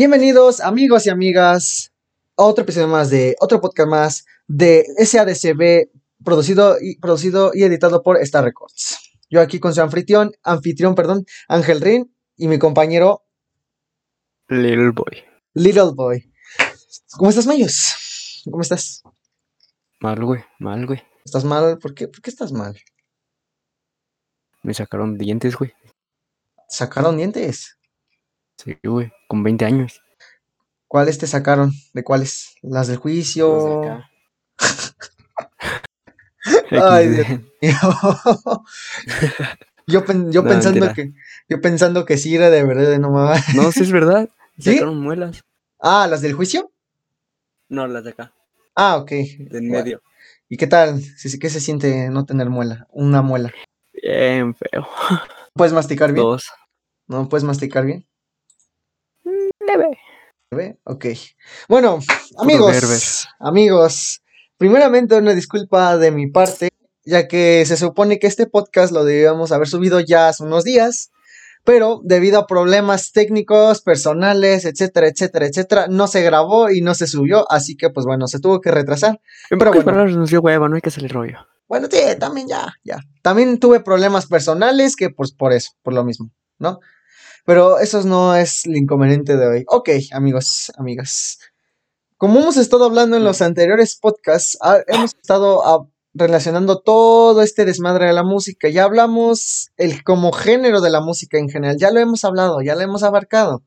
Bienvenidos amigos y amigas a otro episodio más de otro podcast más de SADCB producido y, producido y editado por Star Records. Yo aquí con su anfitrión, anfitrión, perdón, Ángel Rin y mi compañero Little Boy. Little Boy. ¿Cómo estás, Mayos? ¿Cómo estás? Mal, güey, mal, güey. ¿Estás mal? ¿Por qué? ¿Por qué estás mal? Me sacaron dientes, güey. ¿Sacaron dientes? Sí, güey, con 20 años. ¿Cuáles te sacaron? ¿De cuáles? ¿Las del juicio? Ay, Dios mío. yo, pen- yo No, pensando mentira. que yo pensando que sí era de verdad, no mames. No, sí es verdad. ¿Sí? Sacaron muelas. Ah, ¿las del juicio? No, las de acá. Ah, ok. De en medio. ¿Y qué tal? ¿Qué se siente no tener muela? Una muela. Bien feo. ¿Puedes masticar bien? Dos. ¿No puedes masticar bien? Ok. Bueno, amigos, amigos, primeramente una disculpa de mi parte, ya que se supone que este podcast lo debíamos haber subido ya hace unos días, pero debido a problemas técnicos, personales, etcétera, etcétera, etcétera, no se grabó y no se subió, así que pues bueno, se tuvo que retrasar. En Pero bueno. palabras nos dio hueva, no hay que hacerle rollo. Bueno, sí, también ya, ya. También tuve problemas personales que pues por eso, por lo mismo, ¿no? Pero eso no es el inconveniente de hoy. Ok, amigos, amigas. Como hemos estado hablando en los anteriores podcasts, ah, hemos estado ah, relacionando todo este desmadre de la música. Ya hablamos el como género de la música en general. Ya lo hemos hablado, ya lo hemos abarcado.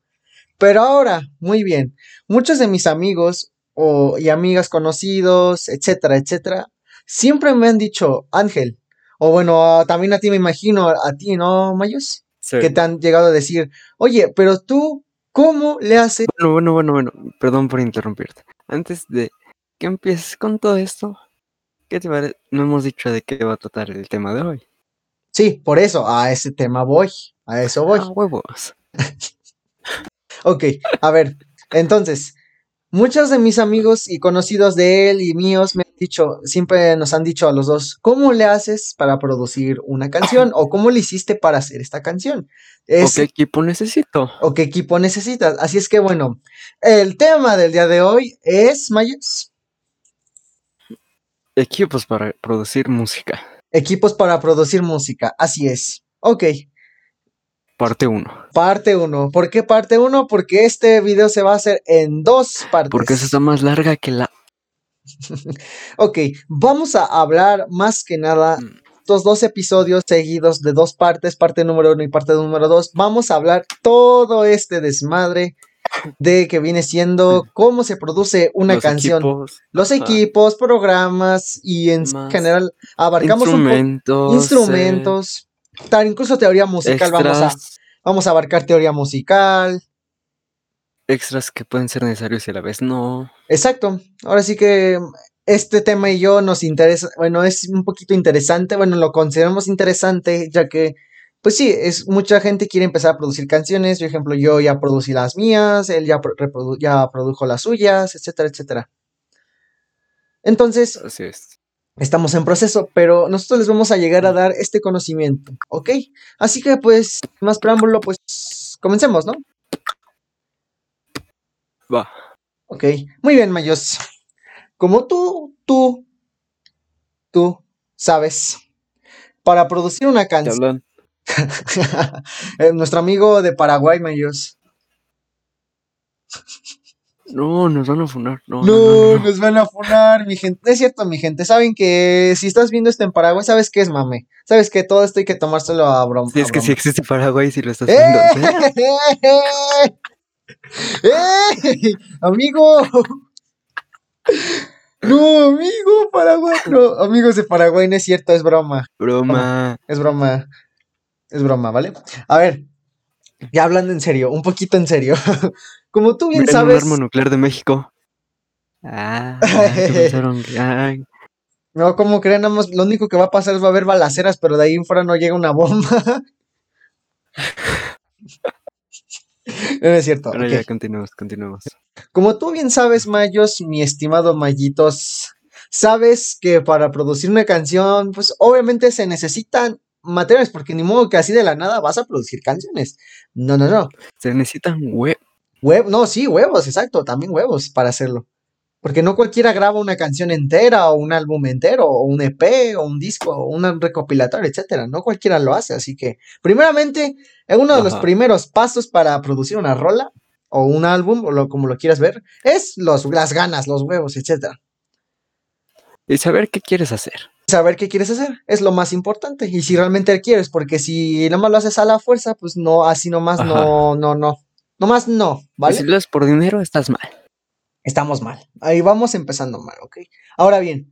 Pero ahora, muy bien, muchos de mis amigos o, y amigas conocidos, etcétera, etcétera, siempre me han dicho, Ángel, o bueno, también a ti me imagino, a ti, ¿no, Mayus? Sí. Que te han llegado a decir, oye, pero tú, ¿cómo le haces? Bueno, bueno, bueno, bueno. Perdón por interrumpirte. Antes de que empieces con todo esto, ¿qué te parece? No hemos dicho de qué va a tratar el tema de hoy. Sí, por eso, a ese tema voy, a eso voy. Ah, huevos. Ok, a ver, entonces, muchos de mis amigos y conocidos de él y míos me han dicho, siempre nos han dicho a los dos, ¿cómo le haces para producir una canción? ¿O cómo le hiciste para hacer esta canción? ¿O qué equipo necesito? o qué equipo necesitas. Así es que bueno, el tema del día de hoy es, Mayus, Equipos para producir música. equipos para producir música. Así es. Ok, Parte 1. parte 1. ¿Por qué parte 1? Porque este video se va a hacer en dos partes. Porque esa está más larga que la. Ok, vamos a hablar más que nada Mm. estos dos episodios seguidos de dos partes, parte número uno y parte número dos. Vamos a hablar todo este desmadre de que viene siendo cómo se produce una los canción, equipos, los equipos, programas y en general abarcamos un po- instrumentos. Tal, incluso teoría musical. Vamos a, vamos a abarcar teoría musical. extras que pueden ser necesarios y a la vez no. Exacto. Ahora sí que este tema y yo nos interesa, bueno, es un poquito interesante, bueno, lo consideramos interesante, ya que, pues sí, es mucha gente quiere empezar a producir canciones, por ejemplo, yo ya producí las mías, él ya, ya produjo las suyas, etcétera, etcétera. Entonces, Así es. Estamos en proceso, pero nosotros les vamos a llegar a dar este conocimiento, ¿ok? Así que, pues, más preámbulo, pues, comencemos, ¿no? Va. Ok, muy bien, Mayos. Como tú, tú, tú sabes, para producir una canción, eh, nuestro amigo de Paraguay, Mayos. No, nos van a funar. No, no, No, no, no. nos van a funar, mi gente. Es cierto, mi gente. Saben que si estás viendo esto en Paraguay, sabes que es mame. Sabes que todo esto hay que tomárselo a broma. Si es que si existe Paraguay, si lo estás ¡Eh! viendo. ¿eh? ¡Eh! ¡Amigo! No, amigo, Paraguay. No, amigos de Paraguay, no es cierto, es broma. Broma. Es broma. Es broma, ¿vale? A ver, ya hablando en serio, un poquito en serio. Como tú bien Miren sabes. arma nuclear de México. Ah, ¿qué pensaron? que- ay, No, como creen, nada más lo único que va a pasar es va a haber balaceras, pero de ahí en fuera no llega una bomba. No es cierto. Ahora ok. ya continuamos, continuamos. Como tú bien sabes, Mayos, mi estimado Mayitos, sabes que para producir una canción, pues obviamente se necesitan materiales, porque ni modo que así de la nada vas a producir canciones. No, no, no. Se necesitan hue- Huev no, sí, huevos, exacto, también huevos para hacerlo. Porque no cualquiera graba una canción entera o un álbum entero o un EP o un disco o un recopilatorio, etcétera. No cualquiera lo hace, así que primeramente, uno de los primeros pasos para producir una rola o un álbum o lo, como lo quieras ver es los, las ganas, los huevos, etcétera. Y saber qué quieres hacer. Saber qué quieres hacer es lo más importante y si realmente quieres, porque si nomás lo haces a la fuerza, pues no, así nomás Ajá. no, no, no, nomás no, ¿vale? si lo haces por dinero, estás mal. Estamos mal. Ahí vamos empezando mal, ¿ok? Ahora bien,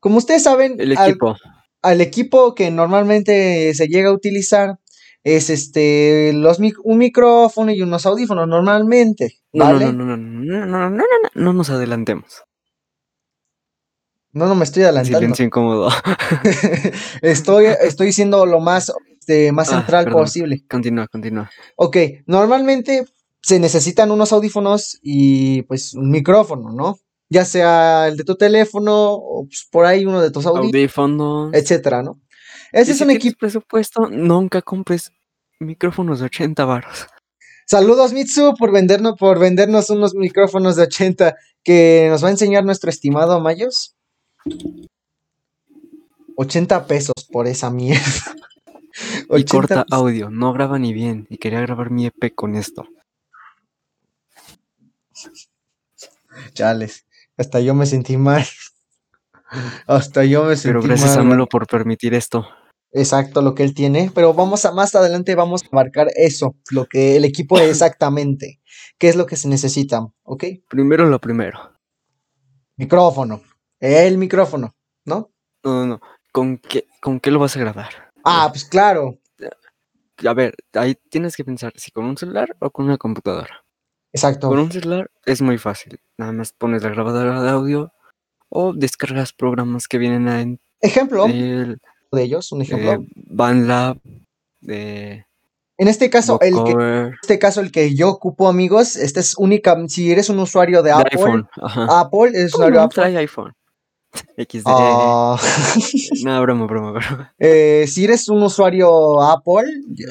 como ustedes saben, El equipo. al equipo que normalmente se llega a utilizar es este los mic- un micrófono y unos audífonos normalmente, No, ¿vale? no, no, no, no, no, no, no, no, no, no nos adelantemos. No, no me estoy adelantando. Silencio incómodo. estoy, estoy siendo lo más, este, más Ah, central perdón. posible. continúa, continúa. Ok, normalmente se necesitan unos audífonos y pues un micrófono, ¿no? Ya sea el de tu teléfono o pues, por ahí uno de tus audífonos, Audífonos. etcétera, ¿no? Y Ese es si un equipo. presupuesto, nunca compres micrófonos de 80 baros. Saludos Mitsu por vendernos, por vendernos unos micrófonos de 80 que nos va a enseñar nuestro estimado Mayos. 80 pesos por esa mierda. Y 80 corta pesos. audio, no graba ni bien. Y quería grabar mi EP con esto. Chales. Hasta yo me sentí mal. Hasta yo me sentí Pero gracias a. AMLO por permitir esto. Exacto, lo que él tiene. Pero vamos a más adelante vamos a abarcar eso, lo que el equipo exactamente. ¿Qué es lo que se necesita? ¿Ok? Primero lo primero. Micrófono. El micrófono, ¿no? No, no, no. ¿Con qué, ¿Con qué lo vas a grabar? Ah, pues claro. A ver, ahí tienes que pensar si con un celular o con una computadora. Exacto. Con un celular es muy fácil. Nada más pones la grabadora de audio o descargas programas que vienen en Ejemplo el de ellos, un ejemplo. eh, BandLab, de en este caso, el que, en este caso, el que yo ocupo, amigos, este es única. Si eres un usuario de Apple, iPhone. Apple, ¿Cómo usuario de no Apple. iPhone? XD. Ah, No, broma, broma, broma. eh, si eres un usuario Apple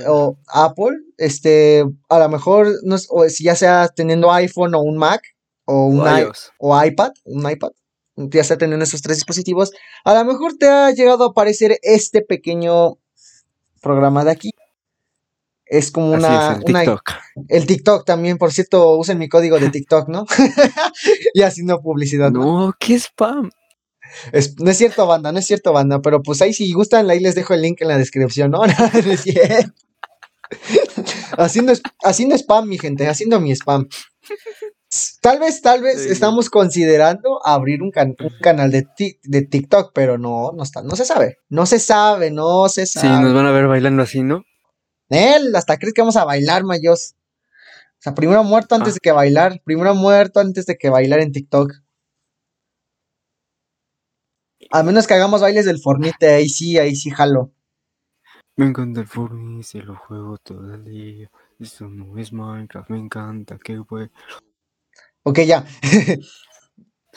o Apple, este, a lo mejor, no es- o si ya sea teniendo iPhone o un Mac o un O i- iOS. o iPad, un iPad, ya sea teniendo esos tres dispositivos, a lo mejor te ha llegado a aparecer este pequeño programa de aquí. Es como una, es, el una- TikTok. el TikTok también, por cierto, usen mi código de TikTok, ¿no? y haciendo publicidad. ¿no? No, qué spam. Es- no es cierto, banda, no es cierto, banda, pero pues ahí si gustan, ahí les dejo el link en la descripción, ¿no? No, es cierto. haciendo, haciendo spam, mi gente, haciendo mi spam. Tal vez, tal vez Sí. estamos considerando abrir un, can- un canal de, Tik- de TikTok, pero no, no está, no se sabe, no se sabe, no se Sí, sabe. nos van a ver bailando así, ¿no? Él, hasta crees que vamos a bailar, Mayos. O sea, primero muerto antes Ah. de que bailar, primero muerto antes de que bailar en TikTok. A menos que hagamos bailes del Fornite, ahí sí, ahí sí jalo. Me encanta el Fortnite, se lo juego todo el día. Esto no es Minecraft, me encanta, qué güey. Ok, ya.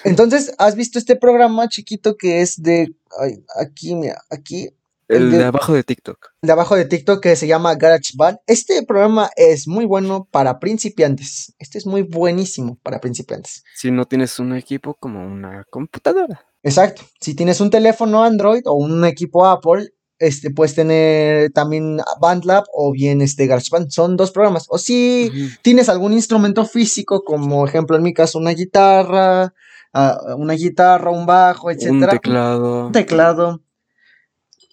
Entonces, ¿has visto este programa chiquito que es de. ay, aquí, mira, aquí, El El de- de abajo de TikTok. de abajo de TikTok, que se llama GarageBand? Este programa es muy bueno para principiantes. Este es muy buenísimo para principiantes. Si no tienes un equipo como una computadora. Exacto. Si tienes un teléfono Android o un equipo Apple, este, puedes tener también BandLab o bien este GarageBand. Son dos programas. O si tienes algún instrumento físico, como ejemplo en mi caso una guitarra, ah, una guitarra, un bajo, Un etcétera, teclado. un teclado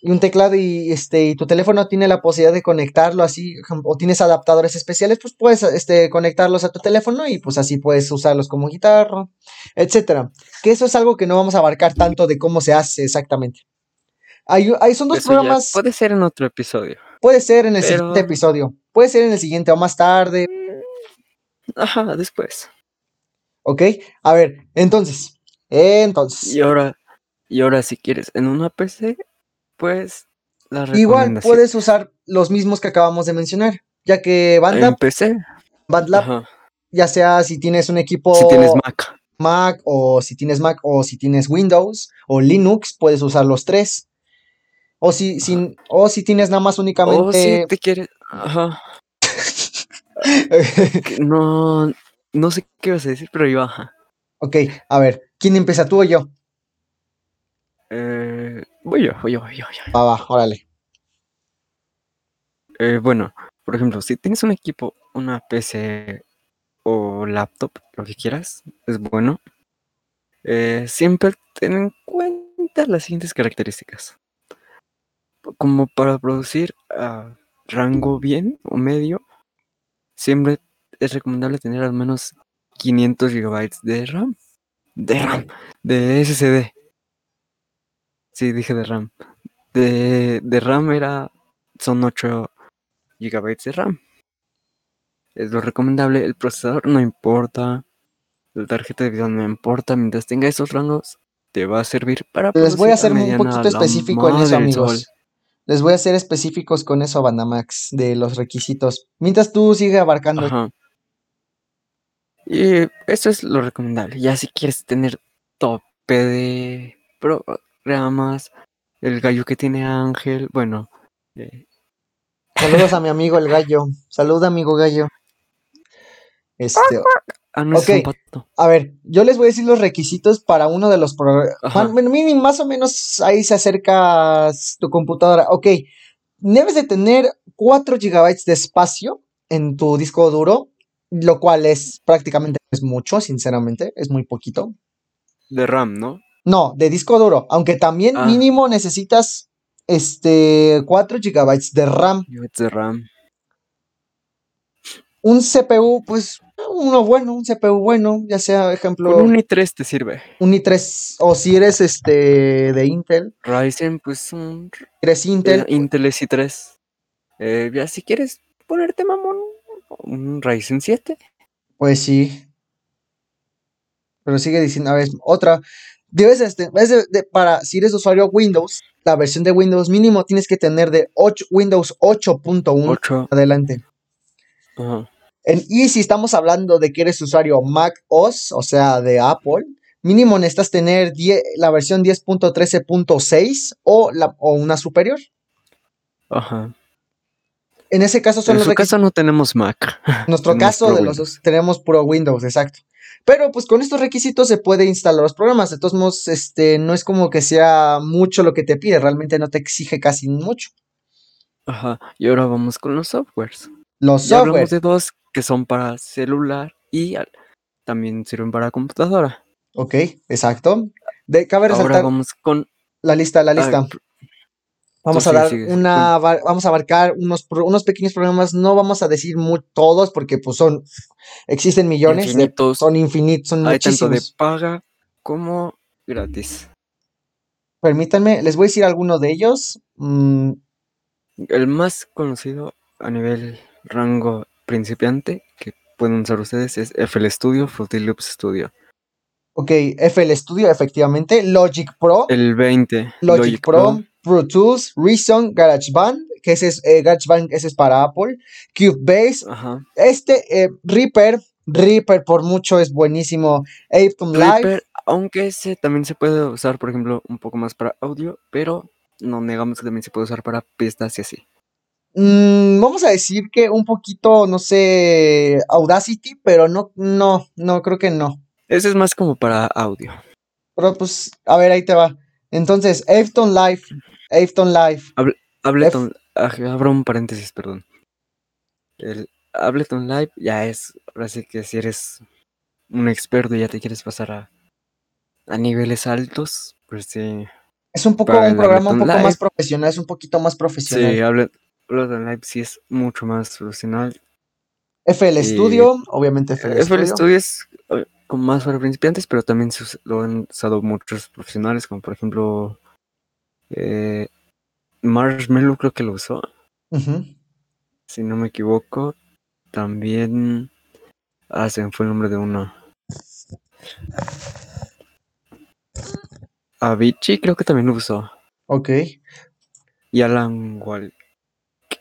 y un teclado y este y tu teléfono tiene la posibilidad de conectarlo así o tienes adaptadores especiales, pues puedes este conectarlos a tu teléfono y pues así puedes usarlos como guitarra, etcétera. Que eso es algo que no vamos a abarcar tanto de cómo se hace exactamente. Hay, hay- son dos Eso programas, puede ser en otro episodio. puede ser en el pero- siguiente episodio, puede ser en el siguiente o más tarde, Ajá, después. ¿ok? A ver, entonces, entonces, Y ahora, y ahora si quieres en una PC, pues la igual puedes usar los mismos que acabamos de mencionar, ya que BandLab. BandLab ya sea si tienes un equipo Si tienes Mac. Mac o si tienes Mac o si tienes Windows o Linux, puedes usar los tres. O si, si- o si tienes nada más O si únicamente... te quieres. Ajá. No. No sé qué vas a decir, pero yo, ajá. Ok, a ver, ¿quién empieza, tú o yo? Eh, voy yo, voy yo, voy yo, voy yo. Va, va, órale. Eh, bueno, por ejemplo, si tienes un equipo, una PC o laptop, lo que quieras, es bueno. Eh, siempre ten en cuenta las siguientes características. Como para producir a rango bien o medio, siempre es recomendable tener al menos 500 GB de RAM. De RAM, de SSD. Sí, dije de RAM. De, de RAM era. Son 8 GB de RAM. Es lo recomendable. El procesador no importa. La tarjeta de video no importa. Mientras tenga esos rangos, te va a servir para. Les voy a hacer un poquito específico en eso, amigos. Les voy a ser específicos con eso, Bandamax, de los requisitos. Mientras tú sigue abarcando. Ajá. Y eso es lo recomendable. Ya si quieres tener tope de programas, el gallo que tiene Ángel, bueno, eh, Saludos a mi amigo el gallo. Saluda, amigo gallo. Este, ah, no es un pato. a ver, yo les voy a decir los requisitos para uno de los programas. Más o menos ahí se acerca tu computadora. Ok, debes de tener 4 GB de espacio en tu disco duro, lo cual es prácticamente es mucho, sinceramente, es muy poquito. De RAM, ¿no? No, de disco duro, aunque también Ah. mínimo necesitas este 4 GB de RAM. De RAM. Un CPU, pues uno bueno, un CPU bueno, ya sea ejemplo Con un i3 te sirve. un i3 o si eres este de Intel, Ryzen, pues un eres Intel, eh, Intel i3. Eh, ya si quieres ponerte mamón, un Ryzen 7. pues sí. Pero sigue diciendo, a ver, otra. Debes este, de- de- para si eres usuario Windows, la versión de Windows mínimo tienes que tener de 8, Windows 8.1 8. adelante. Ajá. En- y si estamos hablando de que eres usuario Mac OS, o sea, de Apple, mínimo necesitas tener 10 la versión 10.13.6 o, la, o una superior. Ajá. En ese caso son En los requisitos. caso no tenemos Mac. En nuestro tenemos caso, de los Windows. dos, tenemos puro Windows, exacto. Pero pues con estos requisitos se puede instalar los programas. De todos modos, este, no es como que sea mucho lo que te pide, realmente no te exige casi mucho. Ajá. Y ahora vamos con los softwares. Los Ya software, hablamos de dos que son para celular y también sirven para computadora. ok, exacto. De, cabe Ahora resaltar vamos con la lista, la lista. Vamos a dar sigue, sí, una, va- vamos a abarcar unos, unos pequeños programas, no vamos a decir todos porque pues son, existen millones, de- Infinitos. son infinitos, son hay tanto de muchísimos. paga como gratis. Permítanme, les voy a decir alguno de ellos. Mm, El más conocido a nivel rango principiante que pueden usar ustedes es FL Studio, Fruity Loops Studio. ok, FL Studio, efectivamente, Logic Pro, El 20, Logic, Pro, Pro Tools, Reason, GarageBand, que ese es, eh, GarageBand, ese es para Apple, Cubase, Ajá. este, eh, Reaper, Reaper por mucho es buenísimo, Ableton Live, Reaper, aunque ese también se puede usar, por ejemplo, un poco más para audio, pero no negamos que también se puede usar para pistas y así. Mm, vamos a decir que un poquito, no sé, Audacity, pero no, no, no, creo que no. Ese es más como para audio. Pero pues, a ver, ahí te va. Entonces, Ableton Live, Ableton Live, Ableton, ah, abro un paréntesis, perdón. El Ableton Live ya es, ahora sí que si eres un experto y ya te quieres pasar a, a niveles altos, pues sí. es un poco un programa un Ableton poco más profesional, es un poquito más profesional. Sí, Able- Ableton Live sí es mucho más profesional. FL Y- Studio, obviamente FL, FL Studio. Studio es eh, como más para principiantes, pero también lo han usado muchos profesionales, como por ejemplo eh, Marshmallow creo que lo usó, si no me equivoco. También... Ah, se me fue el nombre de uno. Avicii creo que también lo usó. Ok. Y Alan Wal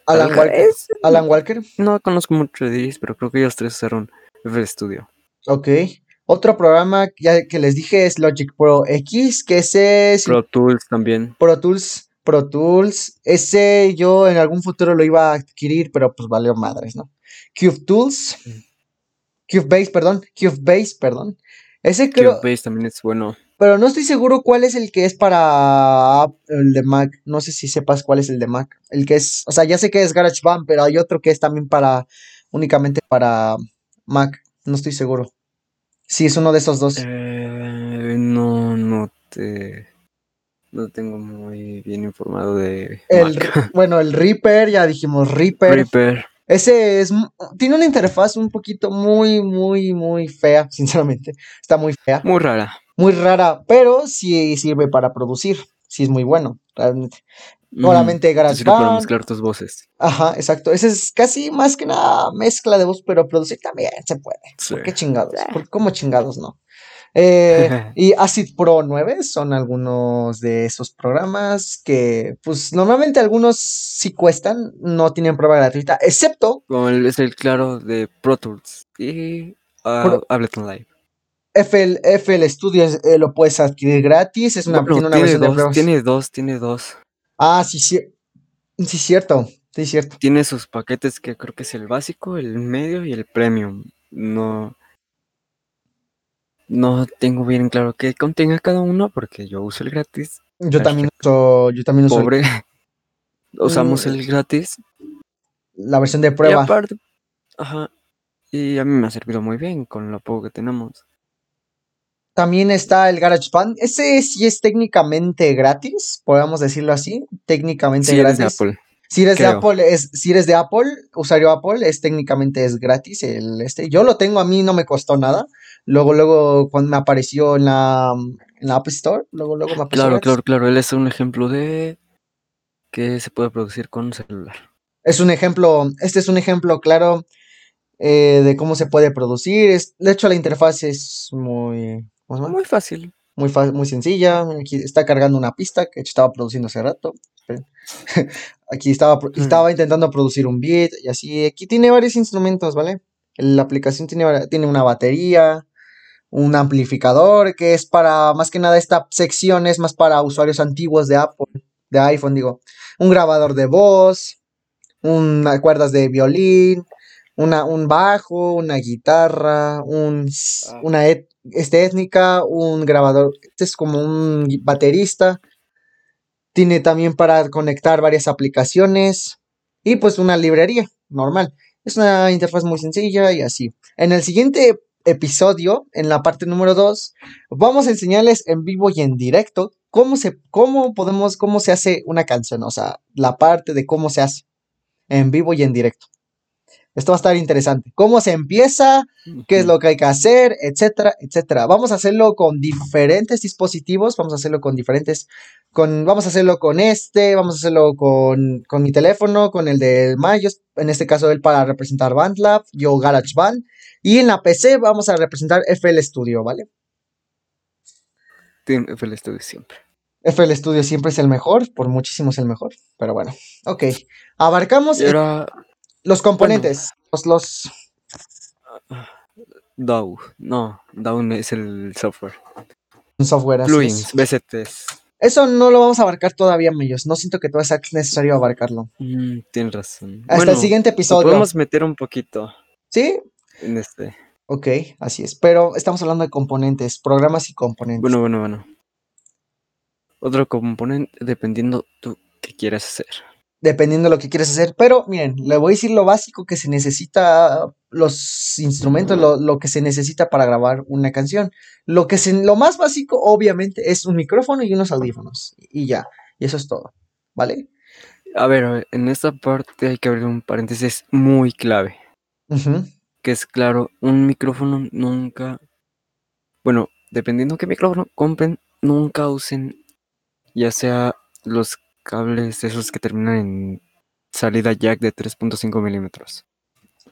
Alan Walker. es- Alan Walker. No conozco mucho de ellos, pero creo que ellos tres usaron FL Studio. Ok. Otro programa ya que les dije es Logic Pro X, que ese es Pro Tools también. Pro Tools. Pro Tools. Ese yo en algún futuro lo iba a adquirir, pero pues valió madres, ¿no? Cube Tools. Cubase, perdón, Cubase, perdón. Ese creo, también es bueno. pero no estoy seguro cuál es el que es para el de Mac. No sé si sepas cuál es el de Mac. El que es, o sea, ya sé que es GarageBand, pero hay otro que es también para, únicamente para Mac. No estoy seguro. Sí, es uno de esos dos. Eh, no, no te. No tengo muy bien informado de. El, bueno, el Reaper, ya dijimos Reaper. Reaper. Ese es, tiene una interfaz un poquito muy, muy, muy fea, sinceramente. Está muy fea, Muy rara. muy rara, pero sí sirve para producir. Sí es muy bueno, realmente. Solamente Mm, te sirve para mezclar tus voces. Ajá, exacto. Ese es casi más que nada mezcla de voz, pero producir también se puede. Sí. ¿Por qué chingados? ¿Por cómo chingados no? Eh, y Acid Pro 9 son algunos de esos programas que, pues, normalmente algunos sí cuestan, no tienen prueba gratuita, excepto Como el- es el claro de Pro Tools y ah, Pro- Ableton Live. FL, FL Studio es- eh, lo puedes adquirir gratis, es una, Bueno, tiene una tiene versión de pruebas. tiene dos, tiene dos. Ah, sí, sí, sí, cierto, sí, cierto. Tiene sus paquetes que creo que es el básico, el medio y el premium. No, no tengo bien claro qué contenga cada uno porque yo uso el gratis. Yo también uso, yo también uso el- Pobre. Usamos Mm. el gratis. la versión de Y prueba. aparte, ajá. Y a mí me ha servido muy bien con lo poco que tenemos. También está el GarageBand. Ese sí es técnicamente gratis, podemos decirlo así. Técnicamente Si eres de gratis. Apple. Si eres de. Apple, es, si eres de Apple, usuario Apple, es técnicamente es gratis el este. Yo lo tengo, a mí no me costó nada. Luego, luego, cuando me apareció en la, en la App Store, luego, luego me apareció Claro, claro, claro. Él es un ejemplo de que se puede producir con un celular. Es un ejemplo, este es un ejemplo claro eh, de cómo se puede producir. Es, de hecho, la interfaz es muy, ¿cómo se llama? Muy fácil. muy, fa- muy sencilla. Aquí está cargando una pista que estaba produciendo hace rato. Aquí estaba, Mm. estaba intentando producir un beat y así. Aquí tiene varios instrumentos, ¿vale? La aplicación tiene, tiene una batería, un amplificador que es para, más que nada, esta sección es más para usuarios antiguos de Apple, de iPhone, digo. Un grabador de voz, unas cuerdas de violín, una, un bajo, una guitarra, un, Ah. una et- este, étnica, un grabador. Este es como un baterista. Tiene también para conectar varias aplicaciones y pues una librería normal. Es una interfaz muy sencilla y así. En el siguiente episodio, en la parte número 2, vamos a enseñarles en vivo y en directo cómo se, cómo podemos, cómo se hace una canción, o sea, la parte de cómo se hace en vivo y en directo. Esto va a estar interesante. ¿Cómo se empieza? qué es lo que hay que hacer, etcétera, etcétera. Vamos a hacerlo con diferentes dispositivos, vamos a hacerlo con diferentes, con, vamos a hacerlo con este, vamos a hacerlo con, con mi teléfono, con el de Mayo, en este caso él para representar BandLab, yo GarageBand, y en la PC vamos a representar FL Studio, ¿vale? Tiene FL Studio siempre. FL Studio siempre es el mejor, por muchísimo es el mejor, pero bueno, ok. Abarcamos Y ahora los componentes, los, los, DAW. No, DAW es el software. software. así. Plugins, VSTs. Eso no lo vamos a abarcar todavía, Mayos. No siento que todavía sea necesario abarcarlo. Mm, tienes razón. Hasta el siguiente episodio. podemos meter un poquito ¿Sí? en este. Ok, así es. Pero estamos hablando de componentes, programas y componentes. Bueno, bueno, bueno. Otro componente dependiendo tú qué quieras hacer. Dependiendo de lo que quieres hacer. Pero miren, le voy a decir lo básico que se necesita, los instrumentos, lo, lo que se necesita para grabar una canción. Lo, que se, lo más básico, obviamente, es un micrófono y unos audífonos. Y ya. Y eso es todo. ¿Vale? A ver, en esta parte hay que abrir un paréntesis muy clave. Que es claro, un micrófono nunca. Bueno, dependiendo qué micrófono compren, nunca usen ya sea los cables esos que terminan en salida jack de 3.5 milímetros.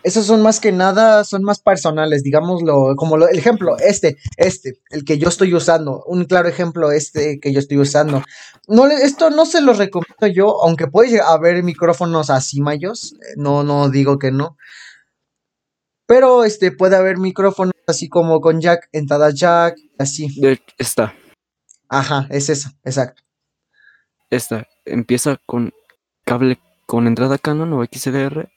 Esos son más que nada, son más personales, digámoslo, como lo- el ejemplo, este, este, el que yo estoy usando, un claro ejemplo, este que yo estoy usando. No, esto no se lo recomiendo yo, aunque puede haber micrófonos así mayos, no, no digo que no. Pero este puede haber micrófonos así como con jack, entrada jack, así. De esta, Ajá, es eso, exacto. esta empieza con cable con entrada Canon o XLR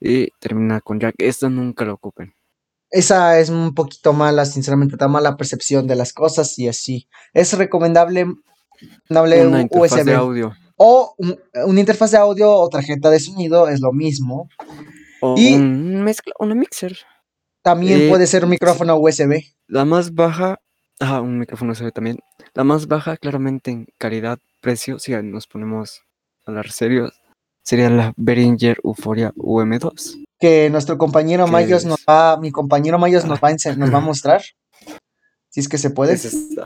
y termina con jack. Esta nunca la ocupen. esa es un poquito mala, sinceramente, da mala percepción de las cosas y así. Es recomendable, recomendable Una interfaz USB. de audio. O un- una interfaz de audio o tarjeta de sonido es lo mismo. O Y- un mezcla, una mixer. También Eh, puede ser un micrófono USB. La más baja, ah, un micrófono USB también. La más baja, claramente en calidad, precio, si nos ponemos a hablar serios, sería la Behringer Euphoria UM2. Que nuestro compañero ¿Qué Mayos es? nos va, mi compañero Mayos nos Ah. va a, ense- nos va a mostrar. Si es que se puede. Es esta.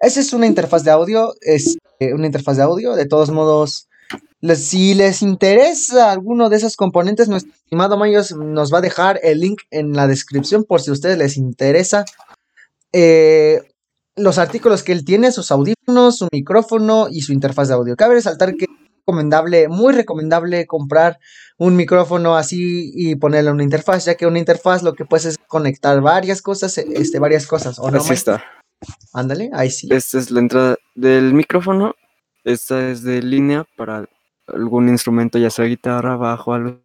Esa es una interfaz de audio, es eh, una interfaz de audio. De todos modos, les- si les interesa alguno de esos componentes, nuestro estimado Mayos nos va a dejar el link en la descripción por si a ustedes les interesa. Eh, los artículos que él tiene, sus audífonos, su micrófono y su interfaz de audio. Cabe resaltar que es recomendable, muy recomendable comprar un micrófono así y ponerle una interfaz, ya que una interfaz lo que puedes es conectar varias cosas, este, varias cosas. ¿o no, Así está. Ándale, ahí sí. Esta es la entrada del micrófono. Esta es de línea para algún instrumento, ya sea guitarra, bajo, algo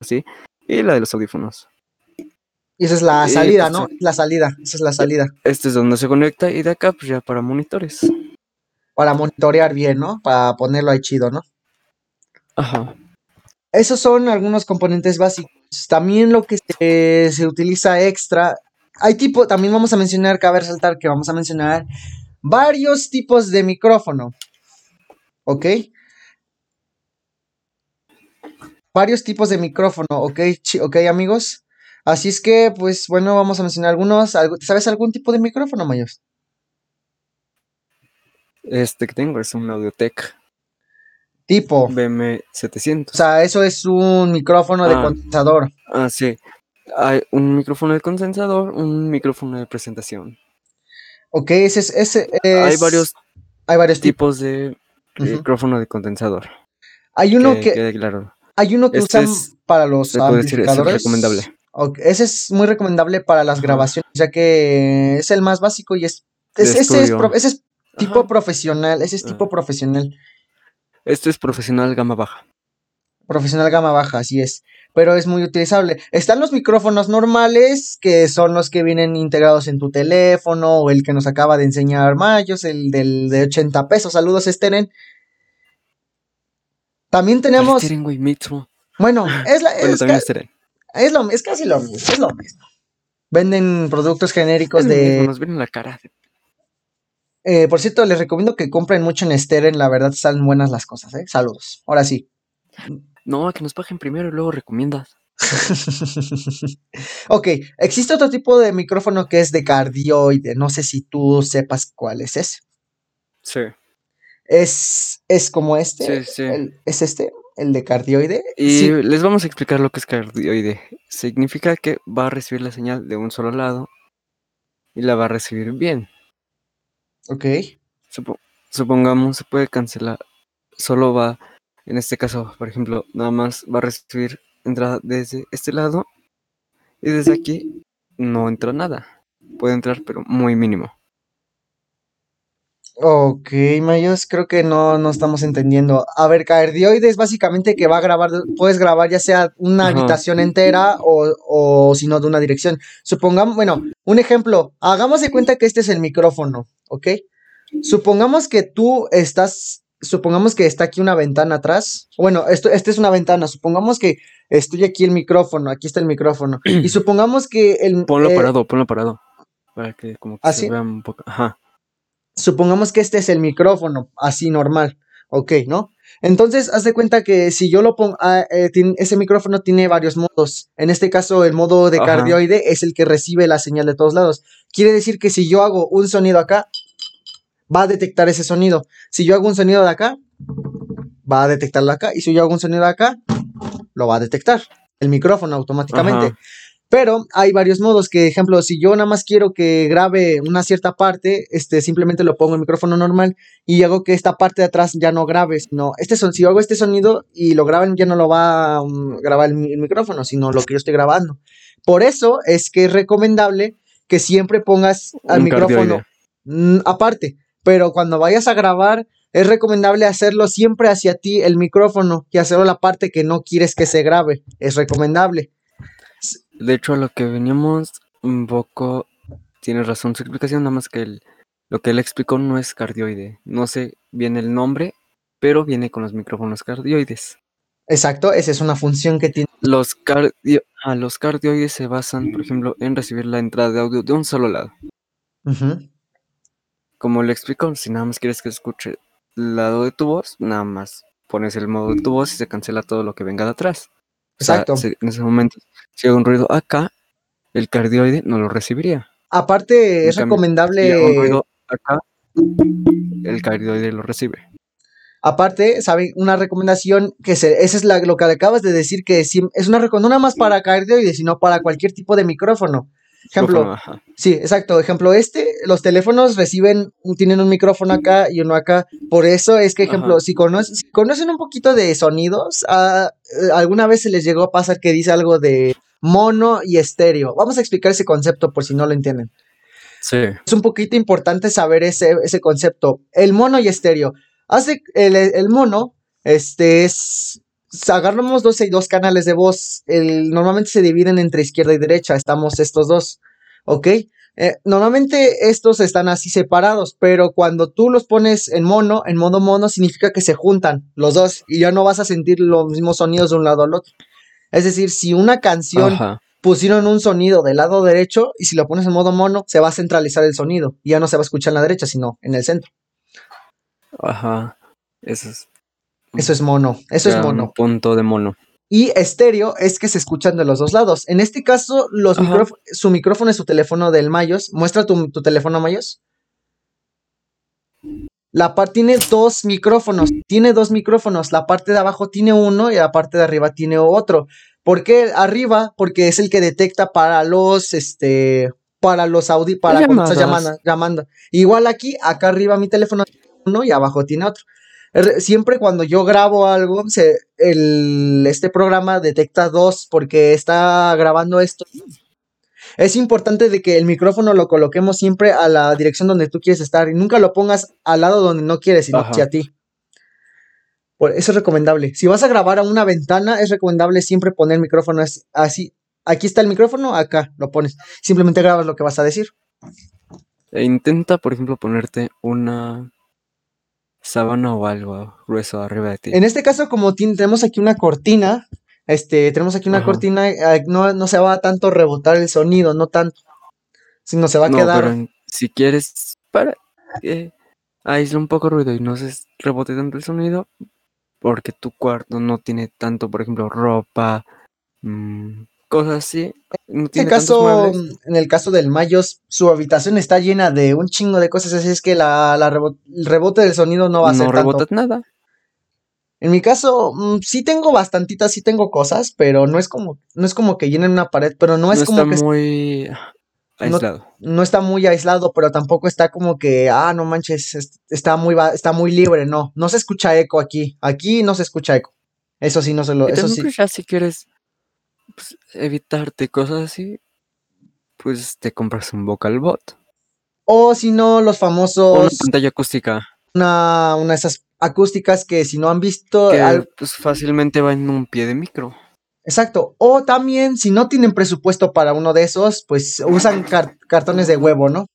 así. Y la de los audífonos. Y esa es la salida, pues, ¿no? La salida, esa es la salida. Este es donde se conecta y de acá pues ya para monitores. Para monitorear bien, ¿no? Para ponerlo ahí chido, ¿no? Ajá. Esos son algunos componentes básicos. También lo que se, se utiliza extra. Hay tipo, también vamos a mencionar, cabe resaltar que vamos a mencionar varios tipos de micrófono. ¿Ok? Varios tipos de micrófono, ¿ok? ¿Ok, amigos? Así es que, pues bueno, vamos a mencionar algunos. Algu- ¿Sabes algún tipo de micrófono, Mayos? Este que tengo es un Audiotech Tipo. BM700. O sea, eso es un micrófono de Ah. condensador. Ah, sí. Hay un micrófono de condensador, un micrófono de presentación. Ok, ese es. Ese Hay es- varios hay varios tipos. tipos de micrófono de condensador. Hay uno que que, quede claro. hay uno que este usan es- para los puede decir, es amplificadores. recomendable. Ese es muy recomendable para las Ajá. grabaciones, ya que es el más básico y es. Ese, es ese tipo Ajá. profesional. Ese es tipo Ah. profesional. Este es profesional gama baja. Profesional gama baja, así es. Pero es muy utilizable. Están los micrófonos normales, que son los que vienen integrados en tu teléfono, o el que nos acaba de enseñar Mayos, el del de 80 pesos. Saludos, Steren. También tenemos. Steering, güey, Mitsu. Bueno, es, la, Bueno, es, también ca- Steren. Es lo, es casi lo mismo. Es lo mismo. Venden productos genéricos mismo, de. Nos ven en la cara. eh, por cierto, les recomiendo que compren mucho en Steren. La verdad, están buenas las cosas, ¿eh? Saludos. Ahora sí. No, que nos paguen primero y luego recomiendas. ok, existe otro tipo de micrófono que es de cardioide. No sé si tú sepas cuál es ese. Sí. Es, es como este. Sí, sí. el- es este, el de cardioide. Y Sí, les vamos a explicar lo que es cardioide. Significa que va a recibir la señal de un solo lado y la va a recibir bien. ok. Supo- supongamos, se puede cancelar. Solo va, en este caso, por ejemplo, nada más va a recibir entrada desde este lado y desde aquí no entra nada. Puede entrar, pero muy mínimo. Ok, Mayos, creo que no, no estamos entendiendo. A ver, cardioide es básicamente que va a grabar, puedes grabar ya sea una Ajá. habitación entera o, o si no de una dirección. Supongamos, bueno, un ejemplo, hagamos de cuenta que este es el micrófono, ¿ok? Supongamos que tú estás, supongamos que está aquí una ventana atrás. Bueno, esto, esta es una ventana, supongamos que estoy aquí el micrófono, aquí está el micrófono. Y supongamos que el... Ponlo eh, parado, ponlo parado. Para que como que ¿Ah, se sí? vea un poco. Ajá. Supongamos que este es el micrófono, así normal, ok, ¿no? Entonces, haz de cuenta que si yo lo pongo, ah, eh, ese micrófono tiene varios modos. En este caso, el modo de Ajá. cardioide es el que recibe la señal de todos lados. Quiere decir que si yo hago un sonido acá, va a detectar ese sonido. Si yo hago un sonido de acá, va a detectarlo acá. Y si yo hago un sonido de acá, lo va a detectar. El micrófono automáticamente. Ajá. Pero hay varios modos que, ejemplo, si yo nada más quiero que grabe una cierta parte, este, simplemente lo pongo en micrófono normal y hago que esta parte de atrás ya no grabe, sino este son, si yo hago este sonido y lo graban, ya no lo va a um, grabar el, mi- el micrófono, sino lo que yo estoy grabando. Por eso es que es recomendable que siempre pongas al Un micrófono mm, aparte, pero cuando vayas a grabar es recomendable hacerlo siempre hacia ti el micrófono y hacerlo la parte que no quieres que se grabe. Es recomendable. De hecho, a lo que veníamos un poco, tiene razón su explicación, nada más que el, lo que él explicó no es cardioide. No sé bien el nombre, pero viene con los micrófonos cardioides. Exacto, esa es una función que tiene. Los, cardio, ah, los cardioides se basan, por ejemplo, en recibir la entrada de audio de un solo lado. Como le explico, si nada más quieres que escuche el lado de tu voz, nada más pones el modo de tu voz y se cancela todo lo que venga de atrás. O sea, Exacto. en ese momento, si hago un ruido acá, el cardioide no lo recibiría. Aparte, En es cambio, Si hago un recomendable. ruido acá, el cardioide lo recibe. Aparte, ¿saben? Una recomendación que se, esa es la- lo que acabas de decir, que sí- es una recomendación no nada más para cardioides, sino para cualquier tipo de micrófono. Ejemplo, Micrófono, sí, exacto. Ejemplo, este, los teléfonos reciben, tienen un micrófono acá y uno acá. Por eso es que, ejemplo, si, conoce- si conocen un poquito de sonidos, ah, eh, alguna vez se les llegó a pasar que dice algo de mono y estéreo. Vamos a explicar ese concepto por si no lo entienden. Sí. es un poquito importante saber ese, ese concepto. El mono y estéreo. Hace el, el mono, este es. Agarramos dos y dos canales de voz. El, normalmente se dividen entre izquierda y derecha. Estamos estos dos. ¿Ok? Eh, normalmente estos están así separados, pero cuando tú los pones en mono, en modo mono, significa que se juntan los dos y ya no vas a sentir los mismos sonidos de un lado al otro. Es decir, si una canción Ajá. pusieron un sonido del lado derecho y si lo pones en modo mono, se va a centralizar el sonido. Y ya no se va a escuchar en la derecha, sino en el centro. Ajá. Eso es. Eso es mono. Eso es mono. Un punto de mono. Y estéreo es que se escuchan de los dos lados. En este caso, los Ajá. micróf- su micrófono es su teléfono del Mayos. Muestra tu, tu teléfono, Mayos. La parte tiene dos micrófonos. Tiene dos micrófonos. La parte de abajo tiene uno y la parte de arriba tiene otro. ¿Por qué arriba? Porque es el que detecta para los, este, para los audi, para cuando estás llamando. Igual aquí, acá arriba mi teléfono tiene uno y abajo tiene otro. Siempre cuando yo grabo algo, se, el, este programa detecta dos porque está grabando esto. Es importante de que el micrófono lo coloquemos siempre a la dirección donde tú quieres estar y nunca lo pongas al lado donde no quieres, sino hacia ti. Por eso es recomendable. Si vas a grabar a una ventana, es recomendable siempre poner el micrófono as- así. Aquí está el micrófono, acá lo pones. Simplemente grabas lo que vas a decir. E intenta, por ejemplo, ponerte una sábana o algo grueso arriba de ti. En este caso, como tenemos aquí una cortina, este, tenemos aquí una Ajá. cortina, eh, no, no se va a tanto rebotar el sonido, no tanto. Sino se va a no, quedar. pero si quieres, para que aísle un poco el ruido y no se rebote tanto el sonido, porque tu cuarto no tiene tanto, por ejemplo, ropa, mm, cosas así. No En tantos caso, en el caso del Mayos, su habitación está llena de un chingo de cosas, así es que la, la rebo- el rebote del sonido no va a no ser tanto. rebota nada. En mi caso, mm, sí tengo bastantitas, sí tengo cosas, pero no es como, no es como que llenen una pared, pero no No, es está como que muy aislado. no está muy aislado, pero tampoco está como que, ah, no manches, es- está muy, está muy libre, no, no se escucha eco aquí, aquí no se escucha eco. Eso sí, no se lo, eso sí. ya si quieres pues, evitarte cosas así, pues te compras un vocal bot O si no, los o una famosos, pantalla acústica una, una de esas acústicas que si no han visto, que al- pues fácilmente va en un pie de micro. exacto. O también, si no tienen presupuesto para uno de esos, pues usan car- cartones de huevo, ¿no?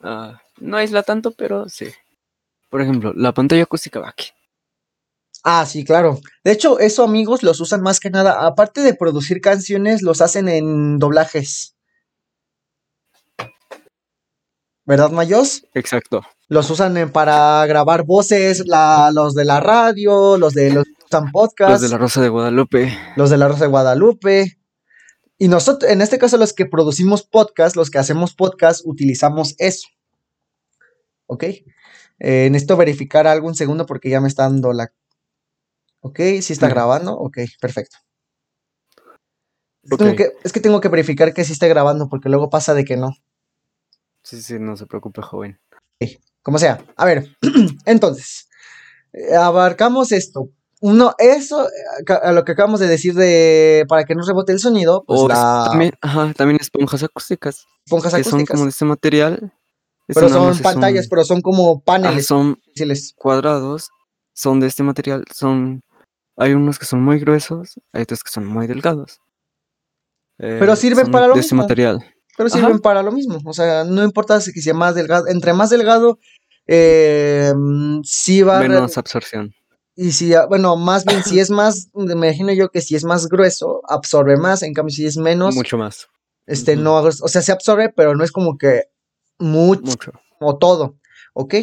Ah, no aísla tanto, pero sí. Por ejemplo, la pantalla acústica va aquí. Ah, sí, claro. De hecho, eso, amigos, los usan más que nada. Aparte de producir canciones, los hacen en doblajes. ¿Verdad, Mayos? Exacto. Los usan en- para grabar voces, la- los de la radio, los de los que usan podcast, Los de la Rosa de Guadalupe. los de la Rosa de Guadalupe. Y nosotros, en este caso, los que producimos podcast, los que hacemos podcast, utilizamos eso. ¿Ok? Eh, necesito verificar algo un segundo porque ya me está dando la. Ok, sí está grabando. Ok, perfecto. Ok. Tengo que- es que tengo que verificar que sí esté grabando porque luego pasa de que no. Sí, sí, no se preocupe, joven. Como sea. A ver, entonces, eh, abarcamos esto. Uno, eso, eh, a lo que acabamos de decir de para que no rebote el sonido, pues la también, ajá, también esponjas acústicas, esponjas que son acústicas. como de este material. Pero son pantallas, pero son como paneles. son cuadrados, son de este material, son hay unos que son muy gruesos, hay otros que son muy delgados. Pero eh, sirven para lo de mismo. material. Pero sirven Ajá. para lo mismo. O sea, no importa si que sea más delgado. Entre más delgado, eh, mm, sí va Menos absorción. Y si, bueno, más bien si es más, me imagino yo que si es más grueso, absorbe más. En cambio, si es menos, Mucho más. este, Ujú. no, o sea, se absorbe, pero no es como que mucho Mucho. o todo. ¿Ok?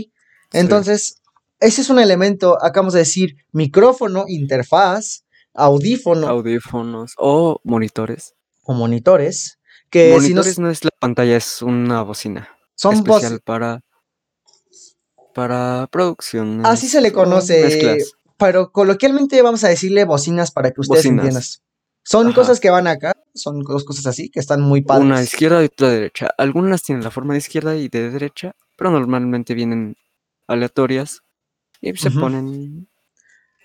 Entonces, ese es un elemento, acabamos de decir, micrófono, interfaz, audífono Audífonos o monitores. o monitores, que monitores no es la pantalla, es una bocina. son especial para para producción. Así se le conoce, Mezclas. pero coloquialmente vamos a decirle bocinas para que ustedes Bocinas. entiendan. Son Ajá. cosas que van acá, son dos cosas así, que están muy padres. Una izquierda y otra derecha. Algunas tienen la forma de izquierda y de derecha, pero normalmente vienen aleatorias y se ponen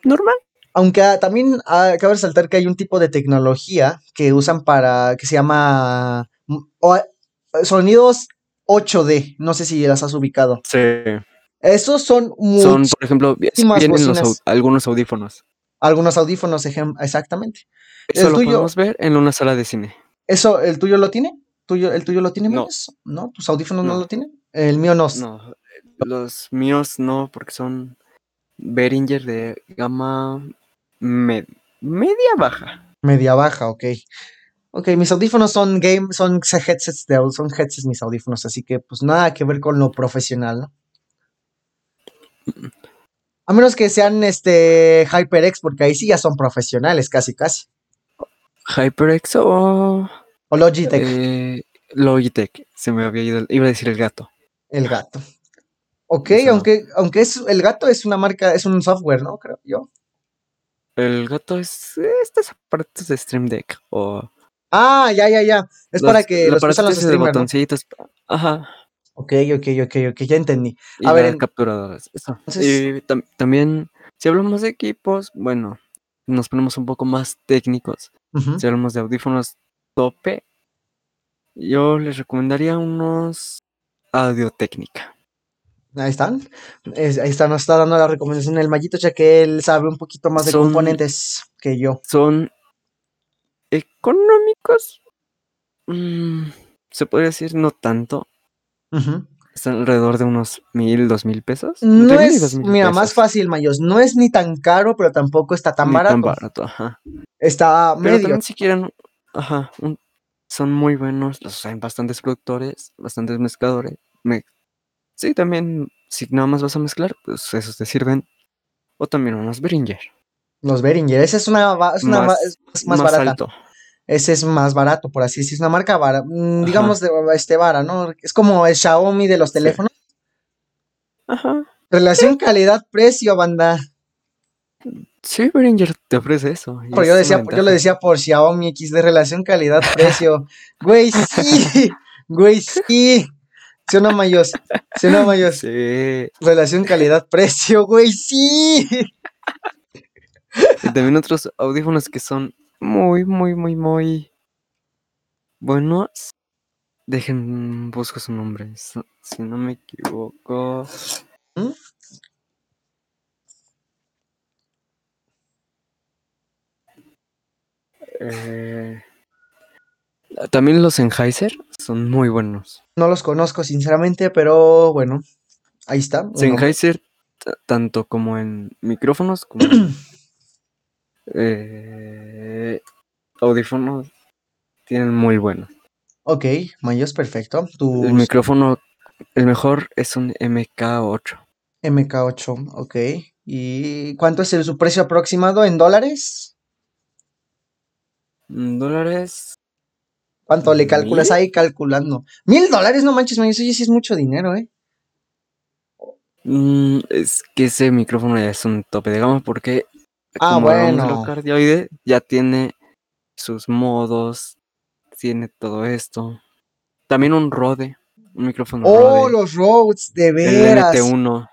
normal. Aunque ah, también ah, cabe resaltar que hay un tipo de tecnología que usan para, que se llama mm, o- eh, sonidos 8D, no sé si las has ubicado. Sí. Esos son, Son, por ejemplo, vienen los algunos audífonos. algunos audífonos, ejem- exactamente. Eso El lo tuyo- podemos ver en una sala de cine. ¿Eso, el tuyo lo tiene? ¿Tuyo, ¿El tuyo lo tiene, No. Mayos? ¿No? ¿Tus audífonos no, No. lo tienen? El mío no. No, los míos no, porque son Behringer de gama med- media baja. Media baja, ok. Ok, mis audífonos son game, son headsets de son headsets mis audífonos, así que pues nada que ver con lo profesional, ¿no? A menos que sean este HyperX, porque ahí sí ya son profesionales, casi casi. HyperX o O Logitech, eh, Logitech. Se me había ido, iba a decir el gato. el gato. Ok, Eso aunque, aunque es, el gato es una marca, es un software, ¿no? Creo yo. El gato es estos aparatos de Stream Deck o Ah, ya, ya, ya. Es para que los que usan los streamers, ¿no? botoncitos. Ajá. Ok, ok, ok, ok, ya entendí. Y A ver, en- capturadoras. Eso. entonces- Y tam- también, si hablamos de equipos, bueno, nos ponemos un poco más técnicos. Si hablamos de audífonos tope, yo les recomendaría unos Audio Técnica. Ahí están. Es- ahí está, nos está dando la recomendación el Mallito, ya que él sabe un poquito más de Son- componentes que yo. Son económicos. mm, se podría decir no tanto. Ujú. Están alrededor de unos mil, dos mil pesos. No mil es, mil mira, más fácil, Mayos. No es ni tan caro, pero tampoco está tan Ni barato. tan barato, ajá. Está Pero medio. también si quieren, ajá, un- son muy buenos, los usan bastantes productores, bastantes mezcladores. me- sí, también, si nada más vas a mezclar, pues esos te sirven. O también unos Behringer, Los Behringer. Esa es una, es una Más- es más, más barata. alto. Ese es más barato, por así decirlo. Es una marca vara, mm, digamos, de, este vara, ¿no? Es como el Xiaomi de los Sí. teléfonos. Ajá. Relación calidad-precio, banda. Sí, Behringer te ofrece eso. Pero yo decía, yo le decía por Xiaomi X de relación calidad-precio. Güey, sí. Güey, sí. ¿Sí o no, Mayos? ¿Sí o no, Mayos? Sí. Relación calidad-precio, güey, sí. Y también otros audífonos que son muy, muy, muy, muy buenos. Dejen, busco su nombre. Si no me equivoco. ¿Mm? Eh, también los Sennheiser son muy buenos. No los conozco, sinceramente, pero bueno, ahí está. Sennheiser, tanto como en micrófonos como en eh, audífonos, tienen muy buenos. Ok, Mayos, perfecto. El micrófono, el mejor es un MK8. MK8, ok. ¿Y cuánto es el- su precio aproximado en dólares? En dólares, ¿Cuánto le calculas ¿Mil? ahí calculando? Mil dólares, no manches, Mayos, oye, sí es mucho dinero, ¿eh? mm, es que ese micrófono ya es un tope de gama porque Ah, como bueno. cardioide, ya tiene sus modos, tiene todo esto. También un Rode, un micrófono Oh, Rode, los Rhodes, de el veras. NT1.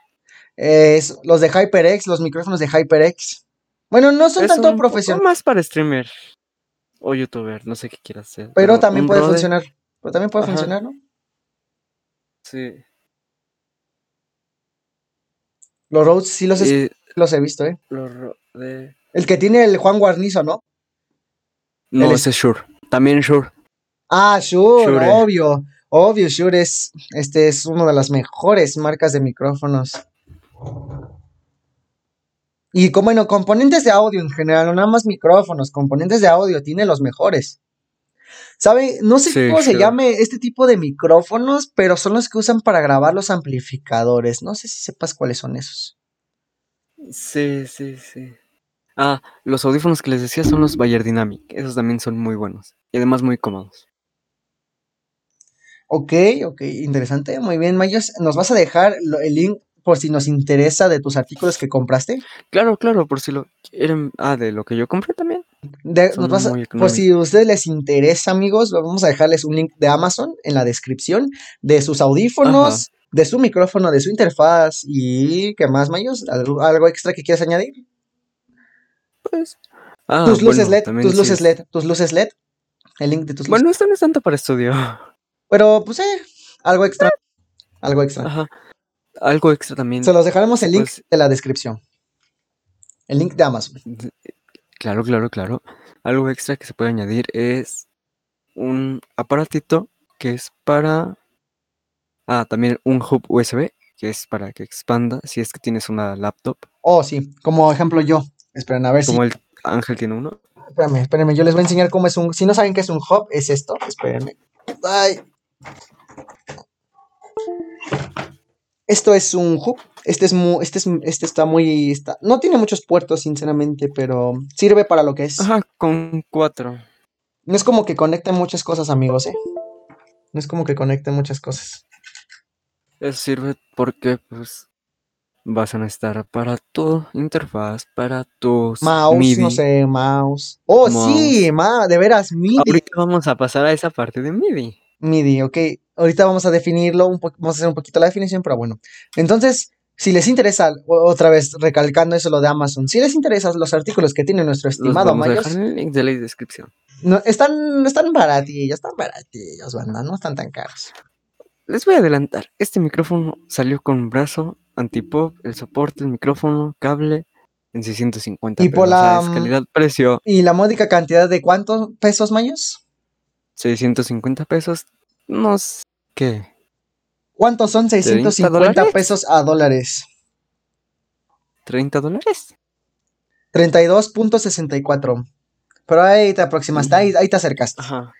Es- los de HyperX, los micrófonos de HyperX. Bueno, no son Es tanto profesionales, más para streamer o youtuber, no sé qué quieras hacer. pero también puede funcionar. Pero también puede Ajá. funcionar, ¿no? Sí. Los Rhodes sí los, Y los he visto, ¿eh? los El que tiene el Juan Guarnizo, ¿no? No, El ese es Shure. También Shure. Ah, Shure, Shure. obvio. Obvio, Shure es, este es una de las mejores marcas de micrófonos. Y como bueno, componentes de audio en general, no nada más micrófonos, componentes de audio, tiene los mejores. ¿Sabe? No sé Sí, cómo se llame este tipo de micrófonos, pero son los que usan para grabar los amplificadores. No sé si sepas cuáles son esos. Sí, sí, sí. Ah, los audífonos que les decía son los Bayer Dynamic. Esos también son muy buenos. Y además muy cómodos. Ok, ok, interesante. Muy bien, Mayos. ¿Nos vas a dejar el link por si nos interesa de tus artículos que compraste? Claro, claro, por si lo quieren. Ah, de lo que yo compré también. De- Son nos vas a- muy por si a ustedes les interesa, amigos, vamos a dejarles un link de Amazon en la descripción de sus audífonos, de su micrófono, de su interfaz y ¿qué más, Mayos? ¿Algo, algo extra que quieras añadir? Pues. Ah, tus luces bueno, LED, tus sí luces es- LED, tus luces LED. El link de tus luces. Bueno, esto no es tanto para estudio. Pero pues eh, algo extra. Algo extra. Ajá. Algo extra también. Se los dejaremos el link Pues- de la descripción. El link de Amazon. Claro, claro, claro. Algo extra que se puede añadir es un aparatito que es para... Ah, también un hub USB, que es para que expanda si es que tienes una laptop, Oh, sí, como ejemplo yo. Esperen, a ver si. como el Ángel tiene uno. Espérame, espérenme, yo les voy a enseñar cómo es un. Si no saben qué es un hub, es esto. Espérenme. Ay. Esto es un hub. Este es muy, este es, este está muy, está, no tiene muchos puertos, sinceramente, pero sirve para lo que es. Ajá, con cuatro. No es como que conecte muchas cosas, amigos, ¿eh? No es como que conecte muchas cosas. Eso sirve porque, pues, vas a necesitar para tu interfaz, para tus Mouse, MIDI. no sé, mouse. Oh, sí, ma, de veras, MIDI. Ahorita vamos a pasar a esa parte de MIDI. MIDI, ok. Ahorita vamos a definirlo, un vamos a hacer un poquito la definición, pero bueno. Entonces, si les interesa, otra vez recalcando eso lo de Amazon, si les interesan los artículos que tiene nuestro Los estimado vamos a Mayos, dejar en el link de la descripción. no, están, están baratillos, están baratillos, banda, no están tan caros. Les voy a adelantar. Este micrófono salió con brazo, antipop, el soporte, el micrófono, cable en 650 Y por pesos. O sea, la, es mm, calidad-precio ¿Y la módica cantidad de cuántos pesos, Mayos? 650 pesos. No sé qué. ¿Cuántos son 650 dólares? pesos a dólares? ¿30 dólares? 32.64. Pero ahí te aproximaste, ahí, ahí te acercaste. Ajá.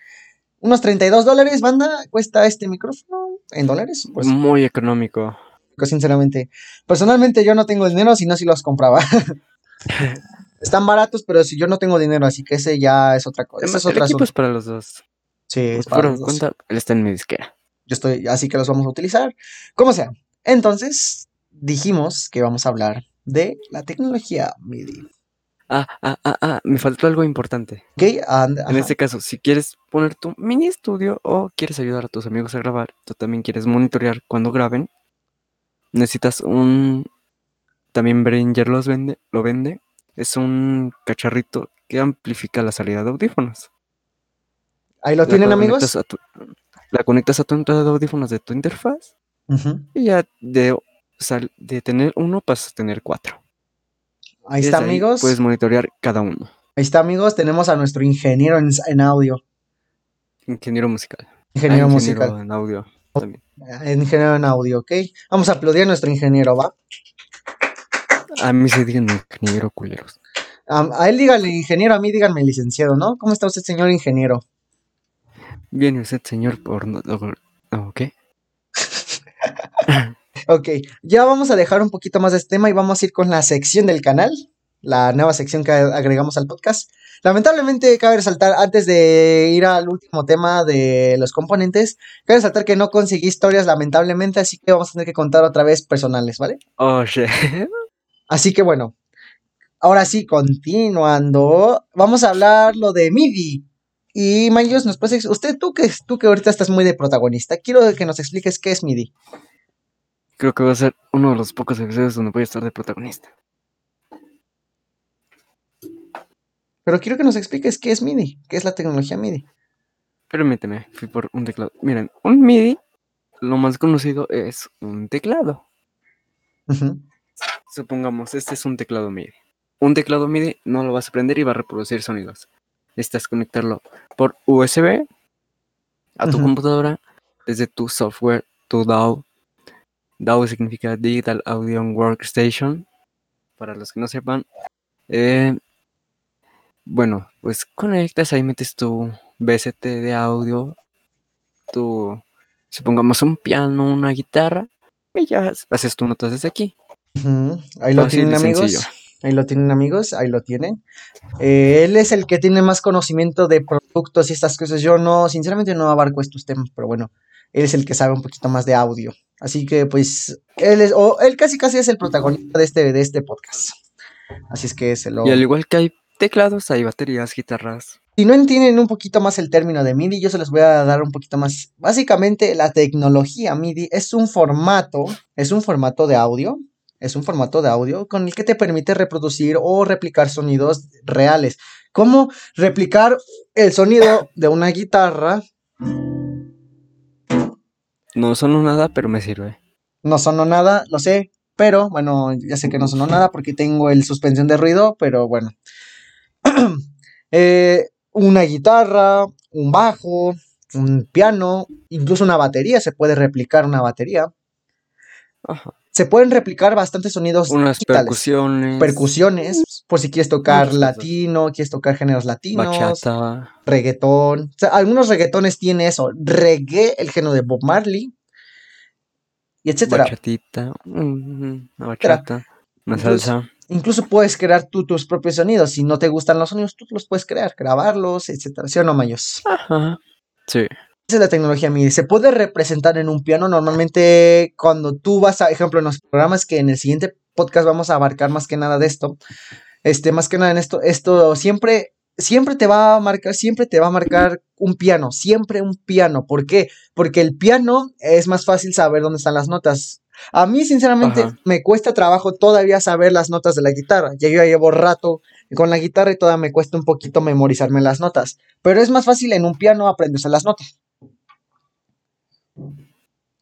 Unos 32 dólares, banda, cuesta este micrófono en dólares. Pues, Muy económico. sinceramente. Personalmente yo no tengo dinero, si no, si los compraba. Están baratos, pero si yo no tengo dinero, así que ese ya es otra cosa. Además, es otro el equipo es para los dos. Sí, es Por cuenta, él está en mi disquera. Yo estoy, así que los vamos a utilizar. Como sea. Entonces, dijimos que vamos a hablar de la tecnología MIDI. Ah, ah, ah, ah, me faltó algo importante. ¿Ok? And- En este caso, si quieres poner tu mini estudio o quieres ayudar a tus amigos a grabar, tú también quieres monitorear cuando graben, necesitas un... También Behringer los vende, lo vende. Es un cacharrito que amplifica la salida de audífonos. Ahí lo La tienen, amigos. tu- la conectas a tu entrada de audífonos de tu interfaz y ya de, sal- de tener uno pasas a tener cuatro. Ahí está, ahí amigos. Puedes monitorear cada uno. Ahí está, amigos. Tenemos a nuestro ingeniero en, en audio. Ingeniero musical. Ingeniero Ah, musical. en audio también. Eh, Ingeniero en audio, ¿ok? Vamos a aplaudir a nuestro ingeniero, ¿va? A mí se digan ingeniero culeros. A él dígale ingeniero, a mí díganme licenciado, ¿no? ¿Cómo está usted, señor ingeniero? Viene usted, señor, por... no- no- no, ¿qué? Ok, ya vamos a dejar un poquito más de este tema y vamos a ir con la sección del canal, la nueva sección que agregamos al podcast. Lamentablemente, cabe resaltar, antes de ir al último tema de los componentes, cabe resaltar que no conseguí historias, lamentablemente, así que vamos a tener que contar otra vez personales, ¿vale? Oh, shit. Así que bueno, ahora sí, continuando, vamos a hablar lo de MIDI. Y Mayos, nos puedes, usted, tú que, tú que ahorita estás muy de protagonista, quiero que nos expliques qué es MIDI. Creo que va a ser uno de los pocos episodios donde voy a estar de protagonista. Pero quiero que nos expliques qué es MIDI, qué es la tecnología MIDI. Permíteme, fui por un teclado. Miren, un MIDI, lo más conocido es un teclado. Supongamos, este es un teclado MIDI. Un teclado MIDI no lo vas a prender y va a reproducir sonidos. Necesitas conectarlo por USB a tu computadora desde tu software, tu DAW. DAW significa Digital Audio Workstation. Para los que no sepan. Eh, bueno, pues conectas, ahí metes tu VST de audio, tu, supongamos un piano, una guitarra, y ya haces tus notas desde aquí. Ahí lo tienen amigos. sencillo. Ahí lo tienen amigos, ahí lo tienen. Eh, él es el que tiene más conocimiento de productos y estas cosas. Yo no, sinceramente no abarco estos temas, pero bueno, él es el que sabe un poquito más de audio. Así que pues él es, o él casi casi es el protagonista de este, de este podcast. Así es que se lo... Y al igual que hay teclados, hay baterías, guitarras. Si no entienden un poquito más el término de MIDI, yo se les voy a dar un poquito más. Básicamente, la tecnología MIDI es un formato, es un formato de audio, es un formato de audio con el que te permite reproducir o replicar sonidos reales. ¿Cómo replicar el sonido de una guitarra? No sonó nada, pero me sirve. No sonó nada, lo sé, pero bueno, ya sé que no sonó nada porque tengo el suspensión de ruido, pero bueno. Eh, una guitarra, un bajo, un piano, incluso una batería, se puede replicar una batería. Ajá. Se pueden replicar bastantes sonidos Unas digitales. percusiones. Percusiones, por si quieres tocar latino, quieres tocar géneros latinos, Bachata. reggaetón. O sea, algunos reggaetones tienen eso. Reggae, el género de Bob Marley, y etcétera. Bachatita. Una bachata. Una Incluso- salsa. Incluso puedes crear tú tus propios sonidos. Si no te gustan los sonidos, tú los puedes crear, grabarlos, etcétera. ¿Sí o no, Mayos? Ajá. Sí. Esa es la tecnología MIDI. Se puede representar en un piano. Normalmente, cuando tú vas a, ejemplo, en los programas que en el siguiente podcast vamos a abarcar más que nada de esto. Este, más que nada en esto, esto siempre, siempre te va a marcar, siempre te va a marcar un piano, siempre un piano. ¿Por qué? Porque el piano es más fácil saber dónde están las notas. A mí, sinceramente, Ajá. me cuesta trabajo todavía saber las notas de la guitarra. Ya yo ya llevo rato con la guitarra y todavía me cuesta un poquito memorizarme las notas. Pero es más fácil en un piano aprenderse las notas.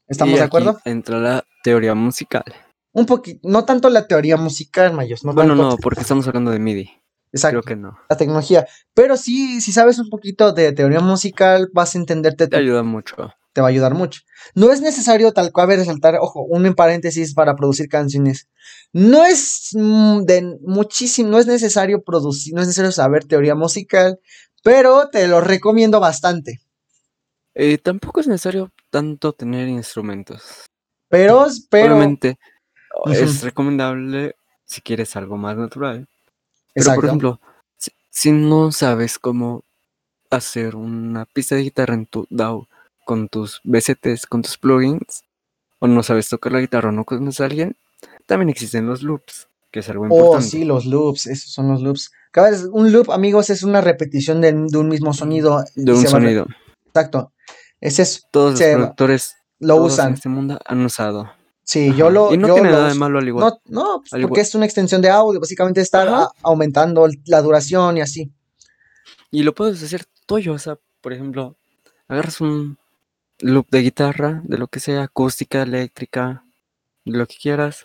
¿Estamos Y de aquí acuerdo? Entra la teoría musical. Un poquito, no tanto la teoría musical, Mayos. No bueno, tanto- no, porque estamos hablando de MIDI. Exacto, Creo que no. la tecnología. Pero sí, si sabes un poquito de teoría musical, vas a entenderte, Te ayuda mucho. te va a ayudar mucho. No es necesario tal cual resaltar, ojo, un en paréntesis para producir canciones. No es mm, de muchísimo, no es necesario producir, no es necesario saber teoría musical, pero te lo recomiendo bastante. Eh, tampoco es necesario tanto tener instrumentos. Pero, pero, Obviamente es recomendable si quieres algo más natural. Pero exacto. por ejemplo, si, si no sabes cómo hacer una pista de guitarra en tu DAW con tus VSTs, con tus plugins, o no sabes tocar la guitarra o no conoces a alguien, también existen los loops, que es algo Oh, importante. sí, los loops, esos son los loops. Cada vez, un loop, amigos, es una repetición de, de un mismo sonido. de un sonido. Exacto. Es eso. Todos los se productores Lo todos en usan. este mundo han usado. Sí, Ajá. yo lo. y no yo tiene nada de malo al igual. No, no, pues Al porque igual. es una extensión de audio, básicamente estar a- aumentando la duración y así. Y lo puedes hacer tuyo, o sea, por ejemplo, agarras un loop de guitarra, de lo que sea, acústica, eléctrica, de lo que quieras,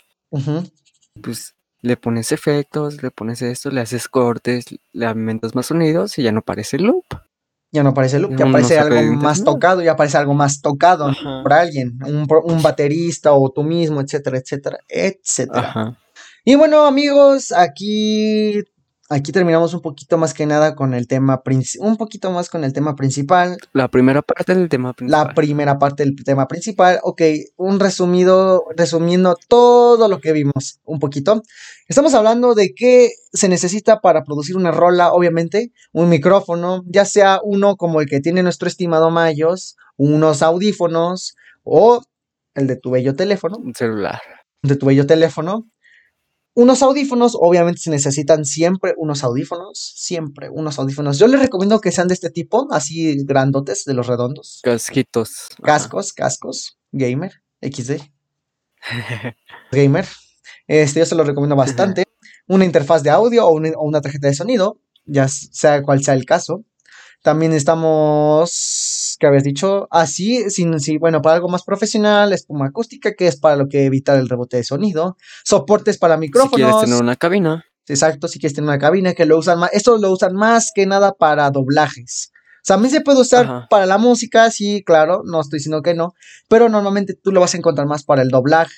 pues le pones efectos, le pones esto, le haces cortes, le aumentas más sonidos y ya no parece loop. Ya no aparece loop, ya uno aparece algo más tocado, ya aparece algo más tocado Ajá. por alguien, un, un baterista o tú mismo, etcétera, etcétera, etcétera. Ajá. Y bueno, amigos, aquí, aquí terminamos un poquito más que nada con el tema principal, un poquito más con el tema principal, La primera parte del tema la principal. primera parte del tema principal. Ok, un resumido, resumiendo todo lo que vimos un poquito. Estamos hablando de qué se necesita para producir una rola, obviamente, un micrófono, ya sea uno como el que tiene nuestro estimado Mayos, unos audífonos o el de tu bello teléfono Un celular. de tu bello teléfono. Unos audífonos, obviamente se necesitan siempre unos audífonos, siempre unos audífonos. Yo les recomiendo que sean de este tipo, así grandotes, de los redondos. Casquitos. ajá. Cascos, cascos, gamer, XD, gamer. Este, yo se lo recomiendo bastante. Una interfaz de audio o una, o una tarjeta de sonido, ya sea cual sea el caso. También estamos, ¿qué habías dicho? Así, sin, sí, bueno, para algo más profesional, espuma acústica, que es para lo que evitar el rebote de sonido. Soportes para Si micrófonos. quieres tener una cabina, Exacto, si quieres tener una cabina que lo usan más, esto lo usan más que nada para doblajes. O sea, a mí se puede usar Ajá. para la música, sí, claro, no estoy diciendo que no, pero normalmente tú lo vas a encontrar más para el doblaje.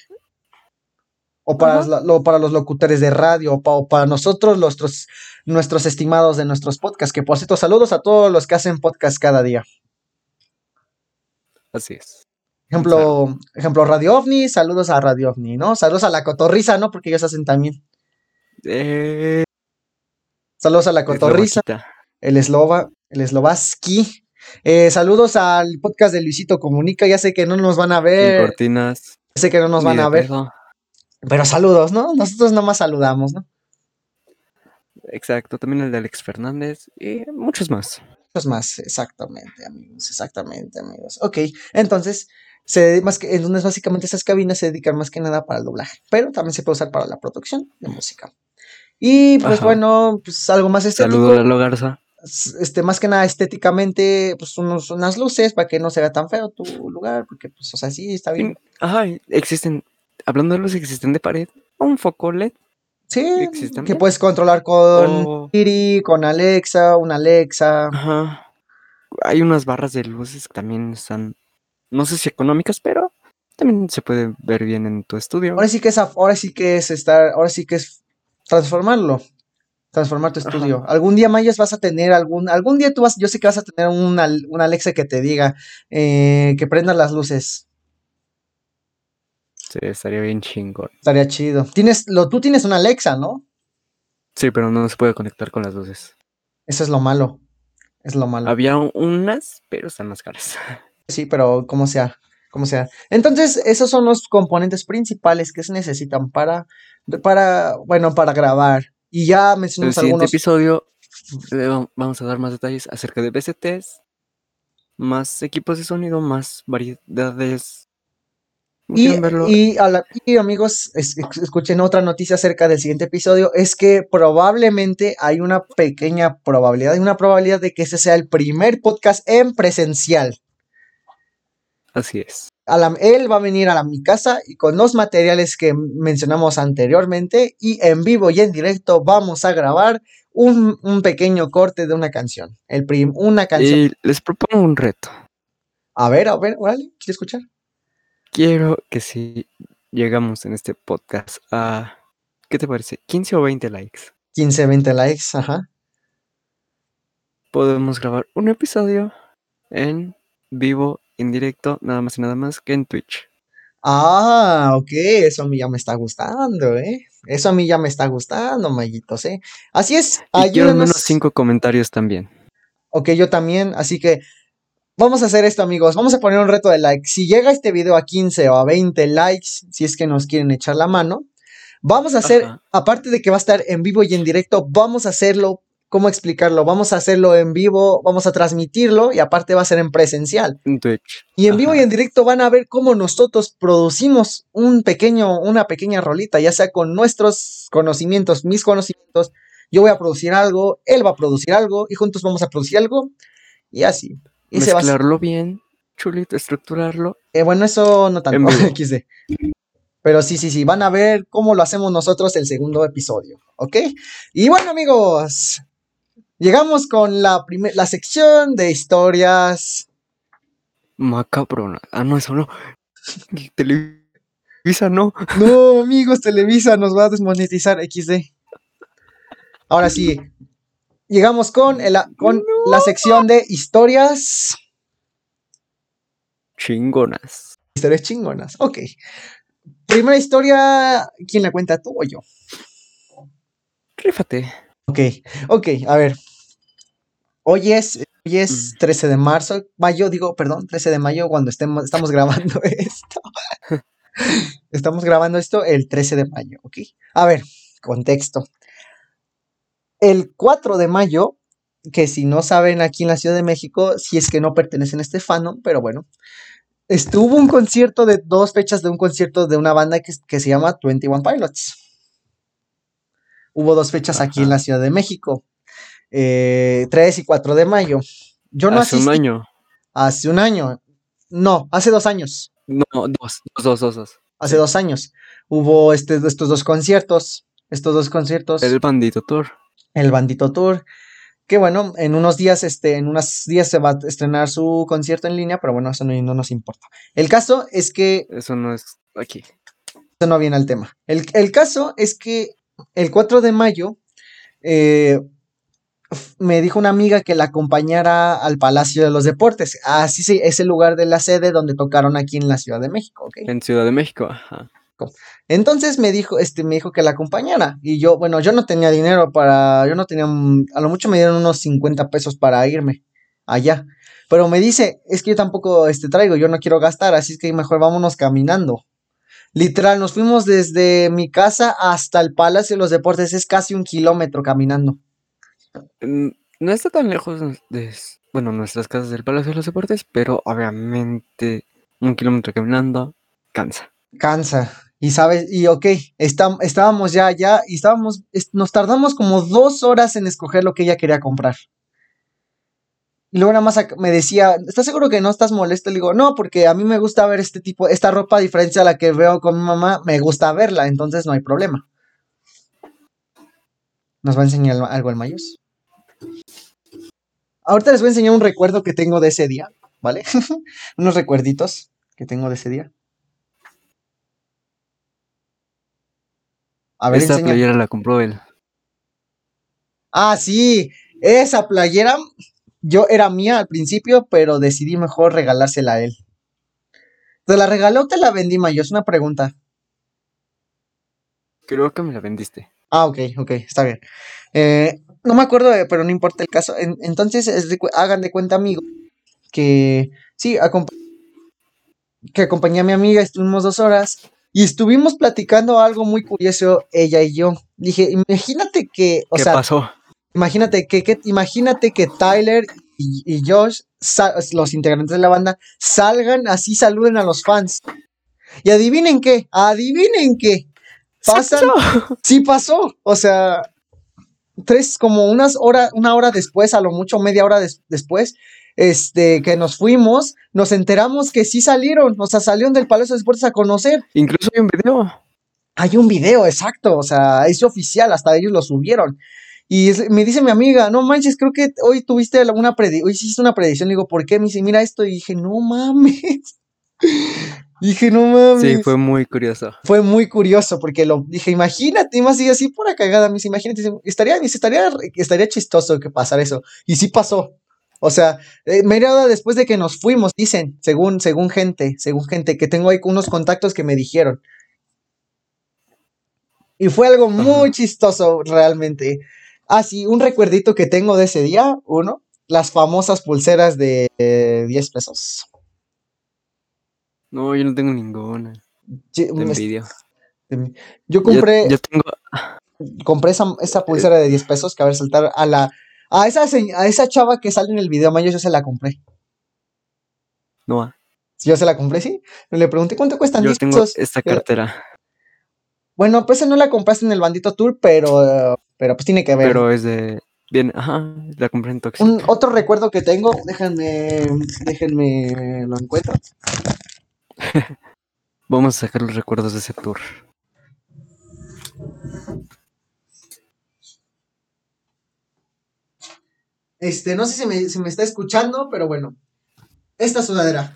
O para, lo- los locutores de radio, o, pa- o para nosotros, nuestros, nuestros estimados de nuestros podcasts. Que por cierto, saludos a todos los que hacen podcast cada día. Así es. Ejemplo, ejemplo, Radio OVNI, saludos a Radio OVNI, ¿no? Saludos a la Cotorrisa, ¿no? Porque ellos hacen también. Eh, Saludos a la Cotorrisa, Eslovaquita. el Eslova, el Eslovaski. Eh, saludos al podcast de Luisito Comunica. Ya sé que no nos van a Sin ver, cortinas. ya sé que no nos van a ver, pero saludos, ¿no? Nosotros nomás saludamos, ¿no? Exacto, también el de Alex Fernández y muchos más. Pues más, exactamente, amigos, exactamente, amigos. Ok, entonces, se, más que, entonces básicamente esas cabinas se dedican más que nada para el doblaje, pero también se puede usar para la producción de música. Y pues Ajá. bueno, pues algo más estético. Saludo a Lalo Garza. Este, más que nada estéticamente, pues unos, unas luces para que no se vea tan feo tu lugar, porque pues, o sea, sí, está bien. Ajá, existen, hablando de los existen de pared, un foco LED Sí, ¿existen que puedes controlar con o... Siri, con Alexa, una Alexa. Ajá. Hay unas barras de luces que también están, no sé si económicas, pero también se puede ver bien en tu estudio. Ahora sí que es, ahora sí que es estar, ahora sí que es transformarlo, transformar tu Ajá. estudio. Algún día, Mayas, vas a tener algún, algún día tú vas, yo sé que vas a tener una, una Alexa que te diga eh, que prenda las luces. Sí, estaría bien chingón. Estaría chido. Tienes, lo, tú tienes una Alexa, ¿no? Sí, pero no se puede conectar con las luces. Eso es lo malo. Es lo malo. Había unas, pero están más caras. Sí, pero como sea, como sea. Entonces, esos son los componentes principales que se necesitan para, para, bueno, para grabar. Y ya En el mencionamos siguiente algunos. episodio vamos a dar más detalles acerca de BCTs, más equipos de sonido, más variedades. ¿Cómo Y, quieren verlo? y, a la- y, amigos, es- es- escuchen otra noticia acerca del siguiente episodio, es que probablemente hay una pequeña probabilidad, hay una probabilidad de que ese sea el primer podcast en presencial. Así es. A la- él va a venir a la- mi casa y con los materiales que mencionamos anteriormente y en vivo y en directo vamos a grabar un, un pequeño corte de una canción. El prim- una canción. Y les propongo un reto. A ver, a ver, órale, ¿quieres escuchar? Quiero que si llegamos en este podcast a, ¿qué te parece? 15 o 20 likes. 15, 20 likes, ajá. Podemos grabar un episodio en vivo, en directo, nada más y nada más que en Twitch. Ah, ok, eso a mí ya me está gustando, ¿eh? Eso a mí ya me está gustando, Mayitos, ¿eh? Así es, Y quiero al menos ayúdenos. 5 comentarios también. Ok, yo también, así que vamos a hacer esto, amigos. Vamos a poner un reto de like. Si llega este video a 15 o a 20 likes, si es que nos quieren echar la mano, vamos a hacer, Ajá. aparte de que va a estar en vivo y en directo, vamos a hacerlo, ¿cómo explicarlo? Vamos a hacerlo en vivo, vamos a transmitirlo y aparte va a ser en presencial. En Twitch. Y en vivo y en directo van a ver cómo nosotros producimos un pequeño, una pequeña rolita, ya sea con nuestros conocimientos, mis conocimientos. Yo voy a producir algo, él va a producir algo y juntos vamos a producir algo y así. Y se Mezclarlo bien, chulito, estructurarlo. eh, bueno, eso no tanto. XD. Pero sí, sí, sí, van a ver cómo lo hacemos nosotros el segundo episodio, ¿ok? Y bueno, amigos, llegamos con la, la sección de historias. Macabrona. Ah, no, eso no. Televisa no. No, amigos, Televisa nos va a desmonetizar XD. Ahora sí, llegamos con, el- con la sección de historias. Chingonas. Historias chingonas. Ok. Primera historia, ¿quién la cuenta tú o yo? Rífate. Ok, ok, a ver. Hoy es, hoy es Mm. 13 de marzo, mayo, digo, perdón, 13 de mayo cuando estemos, estamos grabando esto. estamos grabando esto el 13 de mayo, ok. A ver, contexto. El 4 de mayo, que si no saben aquí en la Ciudad de México, si es que no pertenecen a este fandom, pero bueno, estuvo un concierto de dos fechas de un concierto de una banda que, que se llama 21 Pilots. Hubo dos fechas aquí en la Ciudad de México, eh, 3 y 4 de mayo. Yo no Hace un año. hace un año, no, hace dos años, No, dos, dos, dos, hace dos años. Hubo este, estos dos conciertos, estos dos conciertos, el, bandito tour. Bandito Tour. Que bueno, en unos días, este, en unos días se va a estrenar su concierto en línea, pero bueno, eso no, no nos importa. El caso es que. Eso no es aquí. Eso no viene al tema. El, el caso es que el 4 de mayo eh, me dijo una amiga que la acompañara al Palacio de los Deportes. Así sí, es el lugar de la sede donde tocaron aquí en la Ciudad de México, ¿ok? En Ciudad de México, ajá. Entonces me dijo, este, me dijo que la acompañara. Y yo, bueno, yo no tenía dinero para, yo no tenía, a lo mucho me dieron unos 50 pesos para irme allá. Pero me dice, es que yo tampoco este, traigo, yo no quiero gastar, así es que mejor vámonos caminando. Literal, nos fuimos desde mi casa hasta el Palacio de los Deportes, es casi un kilómetro caminando. No está tan lejos de, bueno, nuestras casas del Palacio de los Deportes, pero obviamente un kilómetro caminando cansa. Cansa. Y sabes, y ok, estábamos ya allá y estábamos, nos tardamos como dos horas en escoger lo que ella quería comprar. Y luego nada más me decía, ¿estás seguro que no estás molesto? Le digo, no, porque a mí me gusta ver este tipo, esta ropa a diferencia a la que veo con mi mamá, me gusta verla, entonces no hay problema. ¿Nos va a enseñar algo el Mayos? Ahorita les voy a enseñar un recuerdo que tengo de ese día, ¿vale? Unos recuerditos que tengo de ese día. A ver, Esta playera la compró él. Ah, sí, esa playera yo era mía al principio, pero decidí mejor regalársela a él. ¿Te la regaló o te la vendí, Mayo? Es una pregunta. Creo que me la vendiste. Ah, ok, ok, está bien. Eh, no me acuerdo, pero no importa el caso. entonces, hagan de cuenta, amigo, que sí, que acompañé a mi amiga, estuvimos dos horas y estuvimos platicando algo muy curioso, ella y yo. Dije, imagínate que, o ¿Qué pasó? Imagínate que, imagínate que Tyler y, Josh, los integrantes de la banda, salgan así, saluden a los fans. Y adivinen qué, adivinen qué. Pasan. Sí pasó. O sea, tres, como unas horas, una hora después, a lo mucho media hora después, este, que nos fuimos, nos enteramos que sí salieron, o sea, salieron del Palacio de Deportes a conocer. Incluso hay un video. Hay un video, exacto, o sea, es oficial, hasta ellos lo subieron. Y me dice mi amiga, no manches, creo que hoy tuviste una predicción, hoy hiciste una predicción. digo, ¿por qué? Me dice, mira esto. Y dije, no mames. dije, no mames. Sí, fue muy curioso. Fue muy curioso porque lo dije, imagínate, más así, así por cagada. Me dice, imagínate, estaría, estaría, estaría chistoso que pasara eso. Y sí pasó. O sea, eh, media después de que nos fuimos, dicen, según, según gente, según gente, que tengo ahí unos contactos que me dijeron. Y fue algo muy chistoso realmente. Ah, sí, un recuerdito que tengo de ese día, uno, las famosas pulseras de 10 pesos. No, yo no tengo ninguna. envidia. Yo compré. Yo, tengo. Compré esa, pulsera de 10 pesos que a ver saltar a la. A esa, a esa chava que sale en el video, Mayo, yo se la compré. No. Yo se la compré, sí. Le pregunté cuánto cuestan yo 10 tengo Esta cartera. Bueno, pues no la compraste en el Bandito Tour, pero, pero pues tiene que ver. Pero es de. Bien, ajá, la compré en Toxic. Un otro recuerdo que tengo, déjenme, déjenme lo encuentro. Vamos a sacar los recuerdos de ese tour. Este, no sé si me, si me está escuchando, pero bueno. Esta sudadera.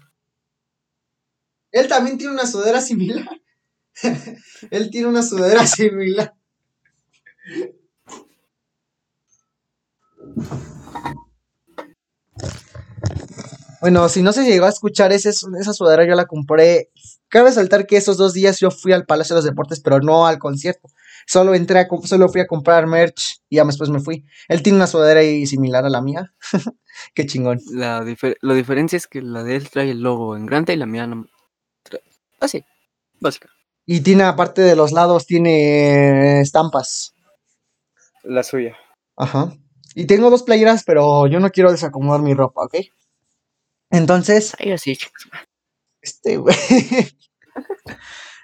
Él también tiene una sudadera similar. Él tiene una sudadera similar. Bueno, si no se llegó a escuchar esa sudadera, yo la compré. Cabe saltar que esos dos días yo fui al Palacio de los Deportes, pero no al concierto. Solo entré a, solo fui a comprar merch y ya después me fui. Él tiene una sudadera ahí similar a la mía. Qué chingón. La, diferencia es que la de él trae el logo en grande y la mía no. Así, básica. Y tiene, aparte de los lados, tiene estampas. La suya. Ajá. Y tengo dos playeras, pero yo no quiero desacomodar mi ropa, ¿ok? Entonces. Ay, así, Este, güey.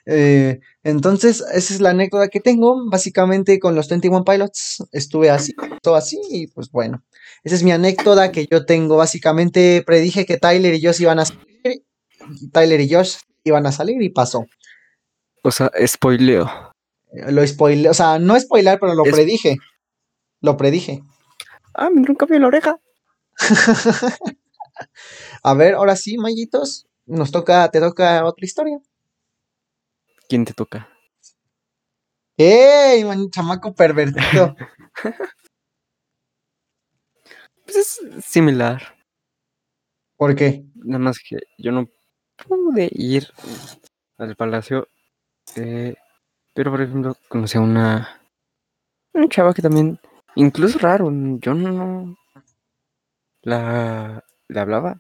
Eh, entonces, esa es la anécdota que tengo. Básicamente, con los 21 Pilots estuve así, todo así, y pues bueno. Esa es mi anécdota que yo tengo. Básicamente, predije que Tyler y Josh iban a salir. Tyler y Josh iban a salir y pasó. O sea, spoileo. Lo spoileo, o sea, no spoiler, pero lo predije. Lo predije. Ah, me entró un cambio en la oreja. A ver, ahora sí, Mayitos, nos toca, te toca otra historia. ¿Quién te toca? ¡Ey, man, chamaco pervertido! Pues es similar. ¿Por qué? Nada más que yo no pude ir al palacio. eh, pero, por ejemplo, conocí a una, una chava que también, incluso raro, yo no la, le hablaba.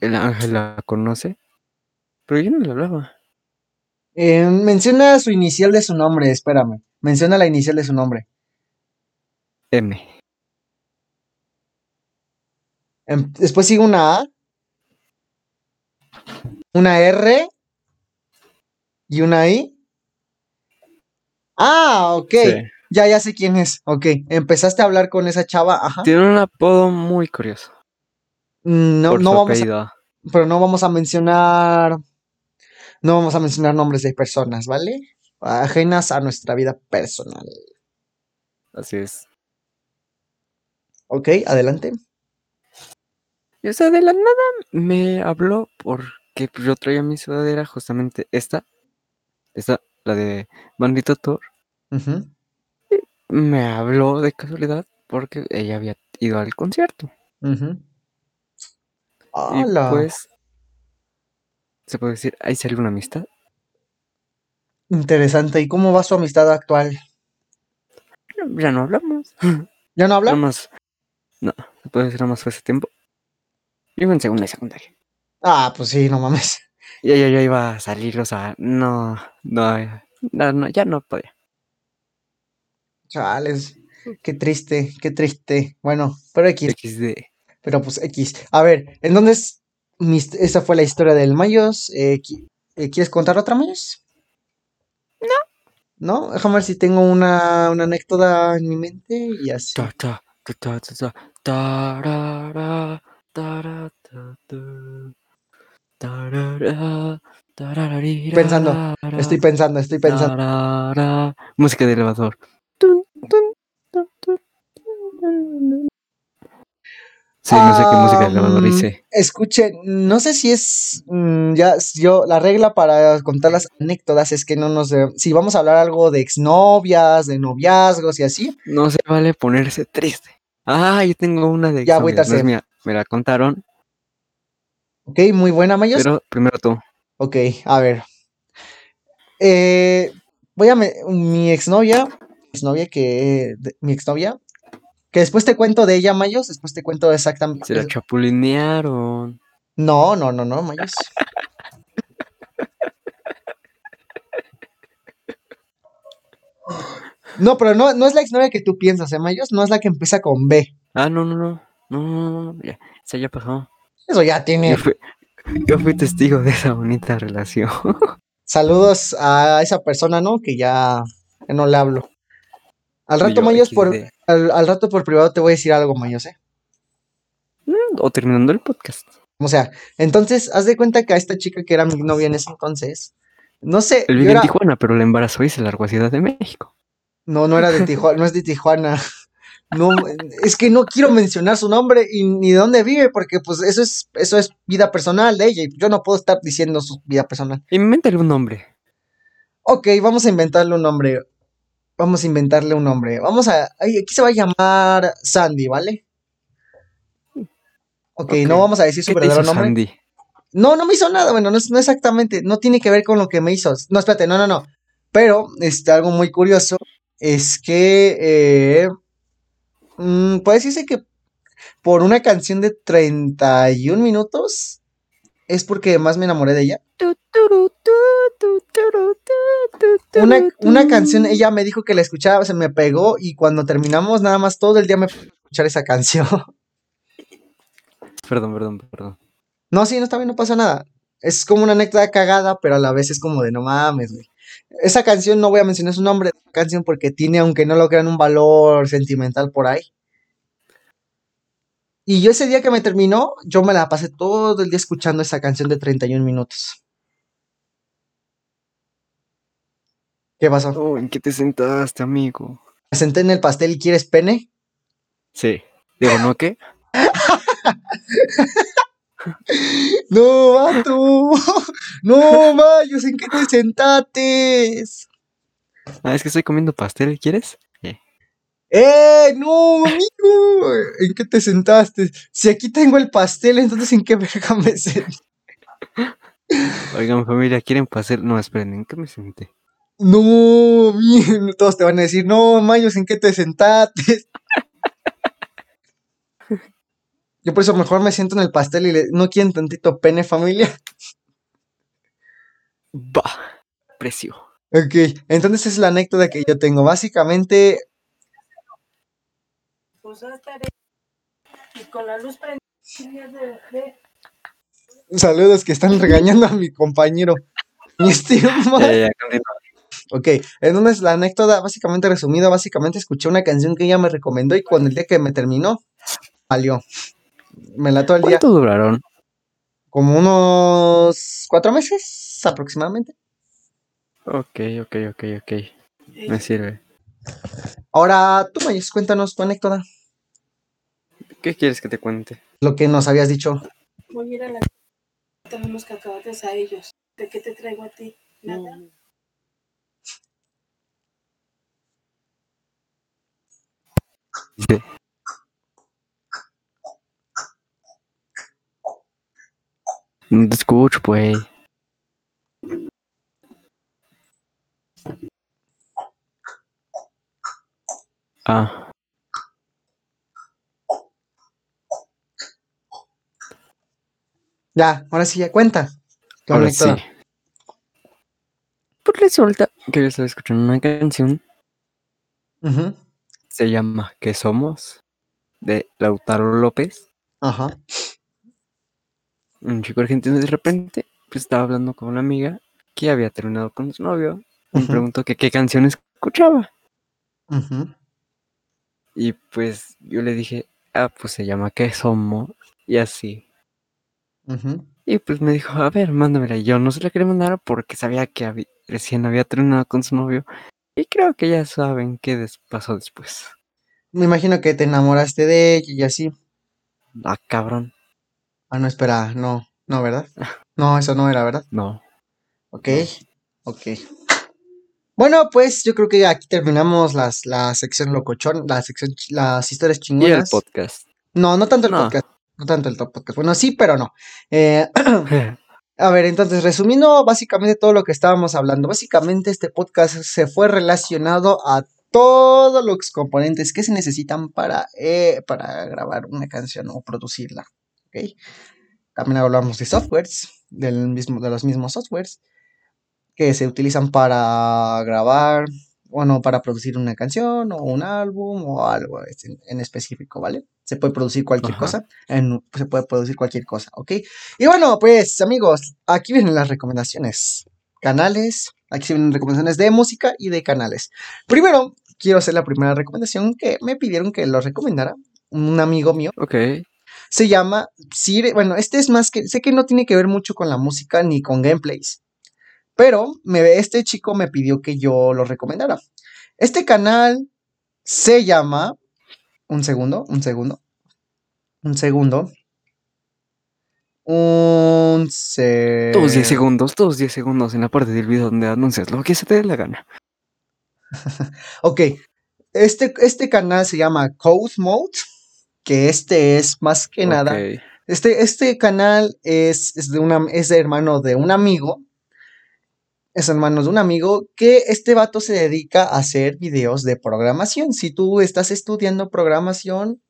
El ángel la conoce, pero yo no le hablaba. Eh, menciona su inicial de su nombre, espérame. Menciona la inicial de su nombre. M. Em, después sigue una A, una R y una I. Ah, ok. Sí. Ya, ya sé quién es. Ok. Empezaste a hablar con esa chava. Ajá. Tiene un apodo muy curioso. No, por no su vamos a, pero no vamos a mencionar. No vamos a mencionar nombres de personas, ¿vale? Ajenas a nuestra vida personal. Así es. Ok, adelante. Y o sea, de la nada me habló porque yo traía mi sudadera, justamente esta. Esta, la de Bandito Thor. Ujú. Me habló de casualidad porque ella había ido al concierto. Ujú. Y ¡Hala! pues, se puede decir, ahí salió una amistad. Interesante. ¿Y cómo va su amistad actual? Ya no hablamos. ¿Ya no Nada habla? más. No, se puede decir nada más fue ese tiempo. Yo iba en segunda y secundaria. Ah, pues sí, no mames. Y ella ya iba a salir, o sea, no, no, no, no, ya no podía. Chales. Qué triste, qué triste. Bueno, pero X, XD. pero pues X. A ver, entonces, esa fue la historia del Mayos. Eh, qui- eh, ¿Quieres contar otra Mayos? No. No, déjame ver si tengo una, una anécdota en mi mente y así. Ta, ta, ta, ta, ta, ta, tarara, tara, ta, ta, tarara, tarararira, Pensando, Estoy pensando, estoy pensando. tarara. Música de elevador. Sí, no sé qué música de elevador Am, hice. Escuche, no sé si es mm, ya yo la regla para contar las anécdotas es que no nos si vamos a hablar algo de exnovias, de noviazgos y así, No se vale ponerse triste. Ah, yo tengo una de Ya, exnovias, no agüitarse. es mía. Me la contaron, ¿ok? Muy buena, Mayos. pero primero tú. Ok, a ver. Eh, voy a me- mi exnovia, exnovia que de- mi exnovia, que después te cuento de ella, Mayos, después te cuento exactamente. Se la chapulinearon. No, no, no, no, Mayos. No, pero no, no es la exnovia que tú piensas, ¿eh, Mayos? No es la que empieza con B. Ah, no, no, no. No, no, no, ya. Esa ya pasó. Eso ya tiene. Yo fui, yo fui testigo de esa bonita relación. Saludos a esa persona, ¿no? Que ya, no le hablo. Al rato, yo, Mayos, por. Al, al rato por privado te voy a decir algo, Mayos, ¿eh? Mm, O terminando el podcast. O sea, entonces, haz de cuenta que a esta chica que era mi novia en ese entonces, no sé, Él vive era, en Tijuana, pero la embarazó y se largó a Ciudad de México. no, no era de Tijuana, no es de Tijuana. No, es que no quiero mencionar su nombre y ni de dónde vive, porque pues eso es, eso es vida personal de ella y yo no puedo estar diciendo su vida personal. Invéntale un nombre. Ok, vamos a inventarle un nombre. Vamos a inventarle un nombre. Vamos a. Aquí se va a llamar Sandy, ¿vale? Ok, Ok. no vamos a decir su ¿Qué te verdadero hizo nombre. Sandy? No, no me hizo nada. Bueno, no, es- no exactamente. No tiene que ver con lo que me hizo. No, espérate, no, no, no. Pero, este, algo muy curioso es que. Eh, mm, puede decirse que por una canción de 31 minutos es porque más me enamoré de ella. Una, una canción, ella me dijo que la escuchaba, se me pegó y cuando terminamos nada más todo el día me puse a escuchar esa canción. Perdón, perdón, perdón. No, sí, no está bien, no pasa nada. Es como una anécdota cagada, pero a la vez es como de no mames, güey. Esa canción no voy a mencionar su nombre de la canción porque tiene, aunque no lo crean, un valor sentimental por ahí. Y yo ese día que me terminó, yo me la pasé todo el día escuchando esa canción de 31 minutos. ¿Qué pasó? Oh, ¿en qué te sentaste, amigo? ¿Me senté en el pastel y quieres pene? Sí. Digo, ¿no qué? No, vato. No, Mayos, ¿en qué te sentaste? Ah, es que estoy comiendo pastel, ¿quieres? Eh. ¡Eh! ¡No, amigo! ¿En qué te sentaste? Si aquí tengo el pastel, entonces ¿en qué verga me senté? Oigan, familia, ¿quieren pastel? No, esperen, ¿en qué me senté? No, bien, todos te van a decir, no, Mayos, ¿en qué te sentaste? Yo por eso mejor me siento en el pastel y le, no quieren tantito pene, familia. Bah, precio. Ok, entonces es la anécdota que yo tengo. Básicamente, Pues estaré y con la luz prendida de, de- saludos que están regañando a mi compañero. Mi estimado. Ya, ya, Ok, entonces la anécdota, básicamente resumida, básicamente escuché una canción que ella me recomendó y cuando el día que me terminó, salió. Me la todo el día, ¿Cuánto duraron? como unos cuatro meses aproximadamente. Ok, ok, ok, ok. Me sirve. Ahora, tú, Mayes, cuéntanos tu anécdota, ¿Qué quieres que te cuente? lo que nos habías dicho. Voy a ir a la cacahuates a ellos. ¿De qué te traigo a ti? Nada. Sí. No te escucho, pues. Ah, Ya, ahora sí, ya cuenta. Ahora sí. Pues resulta que yo estaba escuchando una canción. Ujú, Se llama ¿Qué somos? De Lautaro López. Ajá. Un chico argentino de repente pues, estaba hablando con una amiga que había terminado con su novio. Me preguntó que qué canción escuchaba. Y pues yo le dije, ah, pues se llama ¿Qué somos? Y así. Y pues me dijo, a ver, mándamela. Y yo no se la quería mandar porque sabía que habi- recién había terminado con su novio. Y creo que ya saben qué des- pasó después. Me imagino que te enamoraste de ella y así. Ah, cabrón. Ah, no, espera, no, no, ¿verdad? No, eso no era, ¿verdad? No. Ok, ok. Bueno, pues yo creo que aquí terminamos las, la sección locochón, la sección, las historias Y el chingonas. podcast. No, no tanto el No. podcast, no tanto el top podcast. Bueno, sí, pero no. Eh, a ver, entonces, resumiendo básicamente todo lo que estábamos hablando, básicamente este podcast se fue relacionado a todos los componentes que se necesitan para, eh, para grabar una canción o producirla. ¿ok? También hablamos de softwares, del mismo, de los mismos softwares que se utilizan para grabar, bueno, para producir una canción o un álbum o algo en, en específico, ¿vale? Se puede producir cualquier Ajá. cosa, en- se puede producir cualquier cosa, ¿ok? Y bueno, pues amigos, aquí vienen las recomendaciones. Canales, aquí vienen recomendaciones de música y de canales. Primero, quiero hacer la primera recomendación que me pidieron que lo recomendara un amigo mío ok. se llama Sire. Bueno, este es más que. Sé que no tiene que ver mucho con la música ni con gameplays. Pero me, este chico me pidió que yo lo recomendara. Este canal se llama. Un segundo, un segundo. Un segundo. Un se... Todos 10 segundos, todos 10 segundos en la parte del video donde anuncias lo que se te dé la gana. Ok. Este, este canal se llama Code Mode. Que este es más que nada. Este, este canal es, es de una, es de hermano de un amigo. Es hermano de un amigo que este vato se dedica a hacer videos de programación. Si tú estás estudiando programación,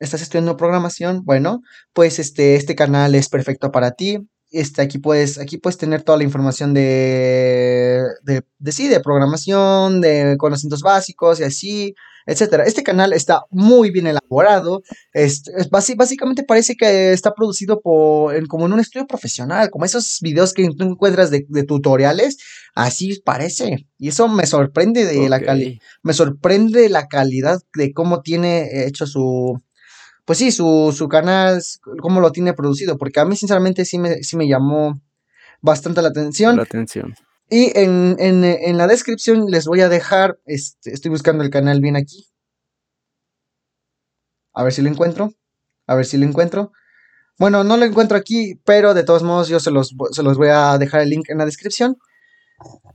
estás estudiando programación, bueno, pues este, este canal es perfecto para ti. Este, aquí puedes, aquí puedes tener toda la información de, de, de sí, de programación, de conocimientos básicos y así, etcétera. Este canal está muy bien elaborado. Es, es basi- básicamente parece que está producido por, en- como en un estudio profesional, como esos videos que tú encuentras de, de tutoriales, así parece. Y eso me sorprende de la calidad me sorprende la calidad de cómo tiene hecho su, pues sí, su, su canal, cómo lo tiene producido, porque a mí sinceramente sí me, sí me llamó bastante la atención. La atención. Y en, en, en la descripción les voy a dejar, este, estoy buscando el canal bien aquí. A ver si lo encuentro. A ver si lo encuentro. Bueno, no lo encuentro aquí, pero de todos modos yo se los, se los voy a dejar el link en la descripción.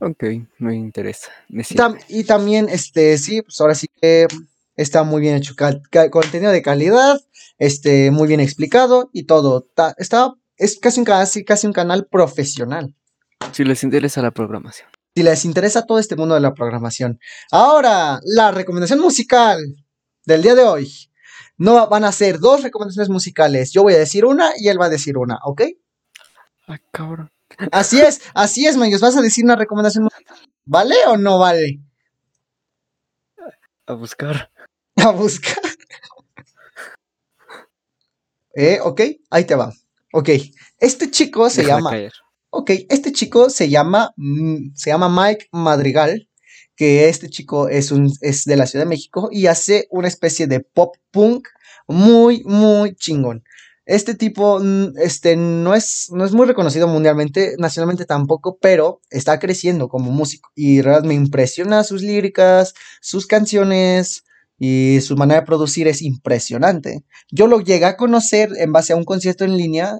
Ok, me interesa. me tam- y también, este, sí, pues ahora sí que está muy bien hecho. contenido de calidad, este, muy bien explicado y todo. Ta- está, es casi un, casi, casi un canal profesional. Si les interesa la programación. Si les interesa todo este mundo de la programación. Ahora, la recomendación musical del día de hoy. No va- van a ser dos recomendaciones musicales. Yo voy a decir una y él va a decir una, ¿ok? Ah, cabrón. Así es, así es, Mayos. Vas a decir una recomendación musical. ¿Vale o no vale? A buscar. A buscar. Eh, ok, ahí te va. Ok, este chico se llama. caer. Ok, este chico se llama, mm, se llama Mike Madrigal, que este chico es, un, es de la Ciudad de México y hace una especie de pop punk muy, muy chingón. Este tipo mm, este, no, es, no es muy reconocido mundialmente, nacionalmente tampoco, pero está creciendo como músico y realmente me impresiona sus líricas, sus canciones y su manera de producir es impresionante. Yo lo llegué a conocer en base a un concierto en línea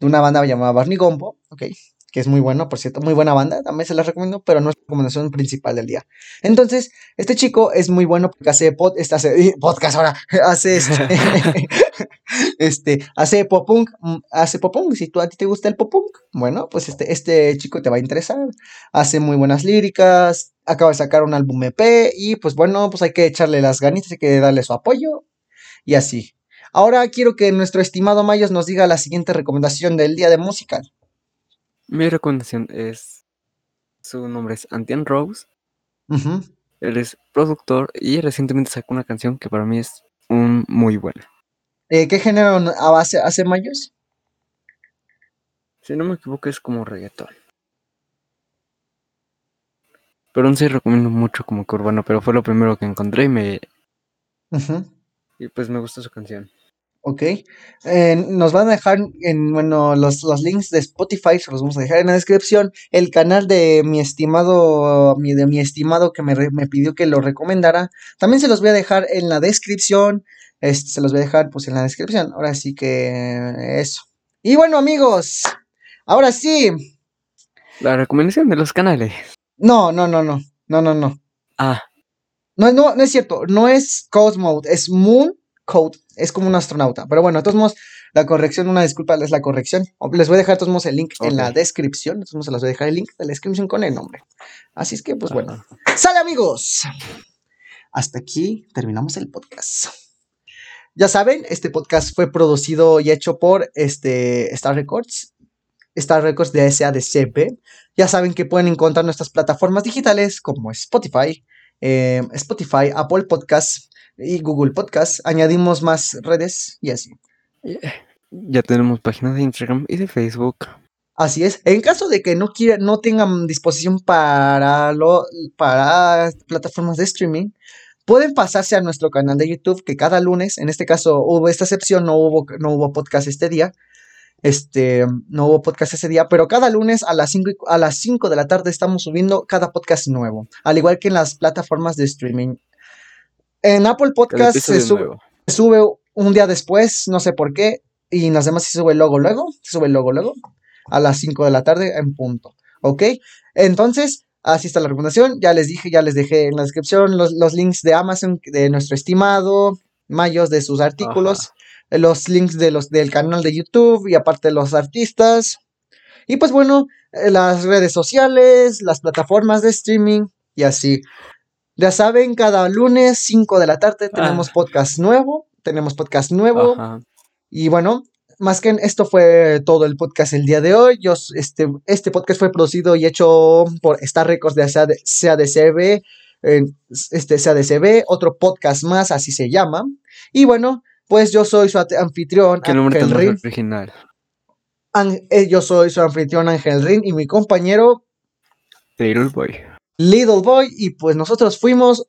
de una banda llamada Barney Gombo, ok, que es muy bueno, por cierto, muy buena banda, también se la recomiendo, pero no es la recomendación principal del día. Entonces, este chico es muy bueno porque hace, pod, este, hace podcast ahora, hace este, este, hace pop punk, mm, hace pop punk, si tú a ti te gusta el pop punk, bueno, pues este, este chico te va a interesar, hace muy buenas líricas, acaba de sacar un álbum EP y pues bueno, pues hay que echarle las ganitas, hay que darle su apoyo y así. Ahora quiero que nuestro estimado Mayos nos diga la siguiente recomendación del día de musical. Mi recomendación es. Su nombre es Antian Rose. Él es productor y recientemente sacó una canción que para mí es un muy buena. Eh, ¿Qué género hace, hace Mayos? Si no me equivoco, es como reggaetón. Pero no sé, recomiendo mucho como que urbano, pero fue lo primero que encontré y me. Y pues me gustó su canción. Ok. Eh, nos van a dejar en, bueno, los, los links de Spotify, se los vamos a dejar en la descripción. El canal de mi estimado, mi, de mi estimado que me, re- me pidió que lo recomendara. También se los voy a dejar en la descripción. Este, se los voy a dejar pues en la descripción. Ahora sí que eso. Y bueno, amigos. Ahora sí. La recomendación de los canales. No, no, no, no. No, no, no. Ah, No, no, no es cierto. No es Code Mode, es Moon Code. Es como un astronauta. Pero bueno, de todos modos, la corrección, una disculpa, es la corrección. Les voy a dejar de todos modos el link en la descripción. De todos modos, se los voy a dejar el link de la descripción con el nombre. Así es que, pues bueno. ah, ¡Sale, amigos! Hasta aquí terminamos el podcast. Ya saben, este podcast fue producido y hecho por este, Star Records. Star Records de SADCP. Ya saben que pueden encontrar nuestras plataformas digitales como Spotify, eh, Spotify, Apple Podcasts y Google Podcasts. Añadimos más redes y así. ya tenemos páginas de Instagram y de Facebook. Así es. En caso de que no quieran, no tengan disposición para lo, para plataformas de streaming, pueden pasarse a nuestro canal de YouTube, que cada lunes, en este caso hubo esta excepción, no hubo, no hubo podcast este día. Este, no hubo podcast ese día, pero cada lunes a las 5 a las 5 de la tarde estamos subiendo cada podcast nuevo, al igual que en las plataformas de streaming. En Apple Podcast sube, se sube un día después, no sé por qué, y en las demás se sube luego, luego, se sube luego, luego, a las 5 de la tarde en punto, ¿ok? Entonces, así está la recomendación, ya les dije, ya les dejé en la descripción los, los links de Amazon, de nuestro estimado, Mayos, de sus artículos, los links de los, del canal de YouTube y aparte los artistas, y pues bueno, eh, las redes sociales, las plataformas de streaming y así. Ya saben, cada lunes 5 de la tarde tenemos Ah. podcast nuevo, tenemos podcast nuevo. Ajá. Y bueno, más que en- esto fue todo el podcast el día de hoy. Yo, este, este podcast fue producido y hecho por Star Records de CAD CADCB, eh, este CADCB, otro podcast más, así se llama. Y bueno, pues yo soy su anfitrión, Qué nombre Ángel Rin. original. An- eh, yo soy su anfitrión Ángel Rin y mi compañero Little Boy. Little Boy. Y pues nosotros fuimos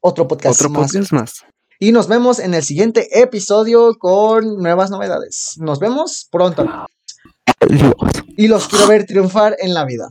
otro podcast Otro más. podcast más. Y nos vemos en el siguiente episodio con nuevas novedades. Nos vemos pronto. Y los quiero ver triunfar en la vida.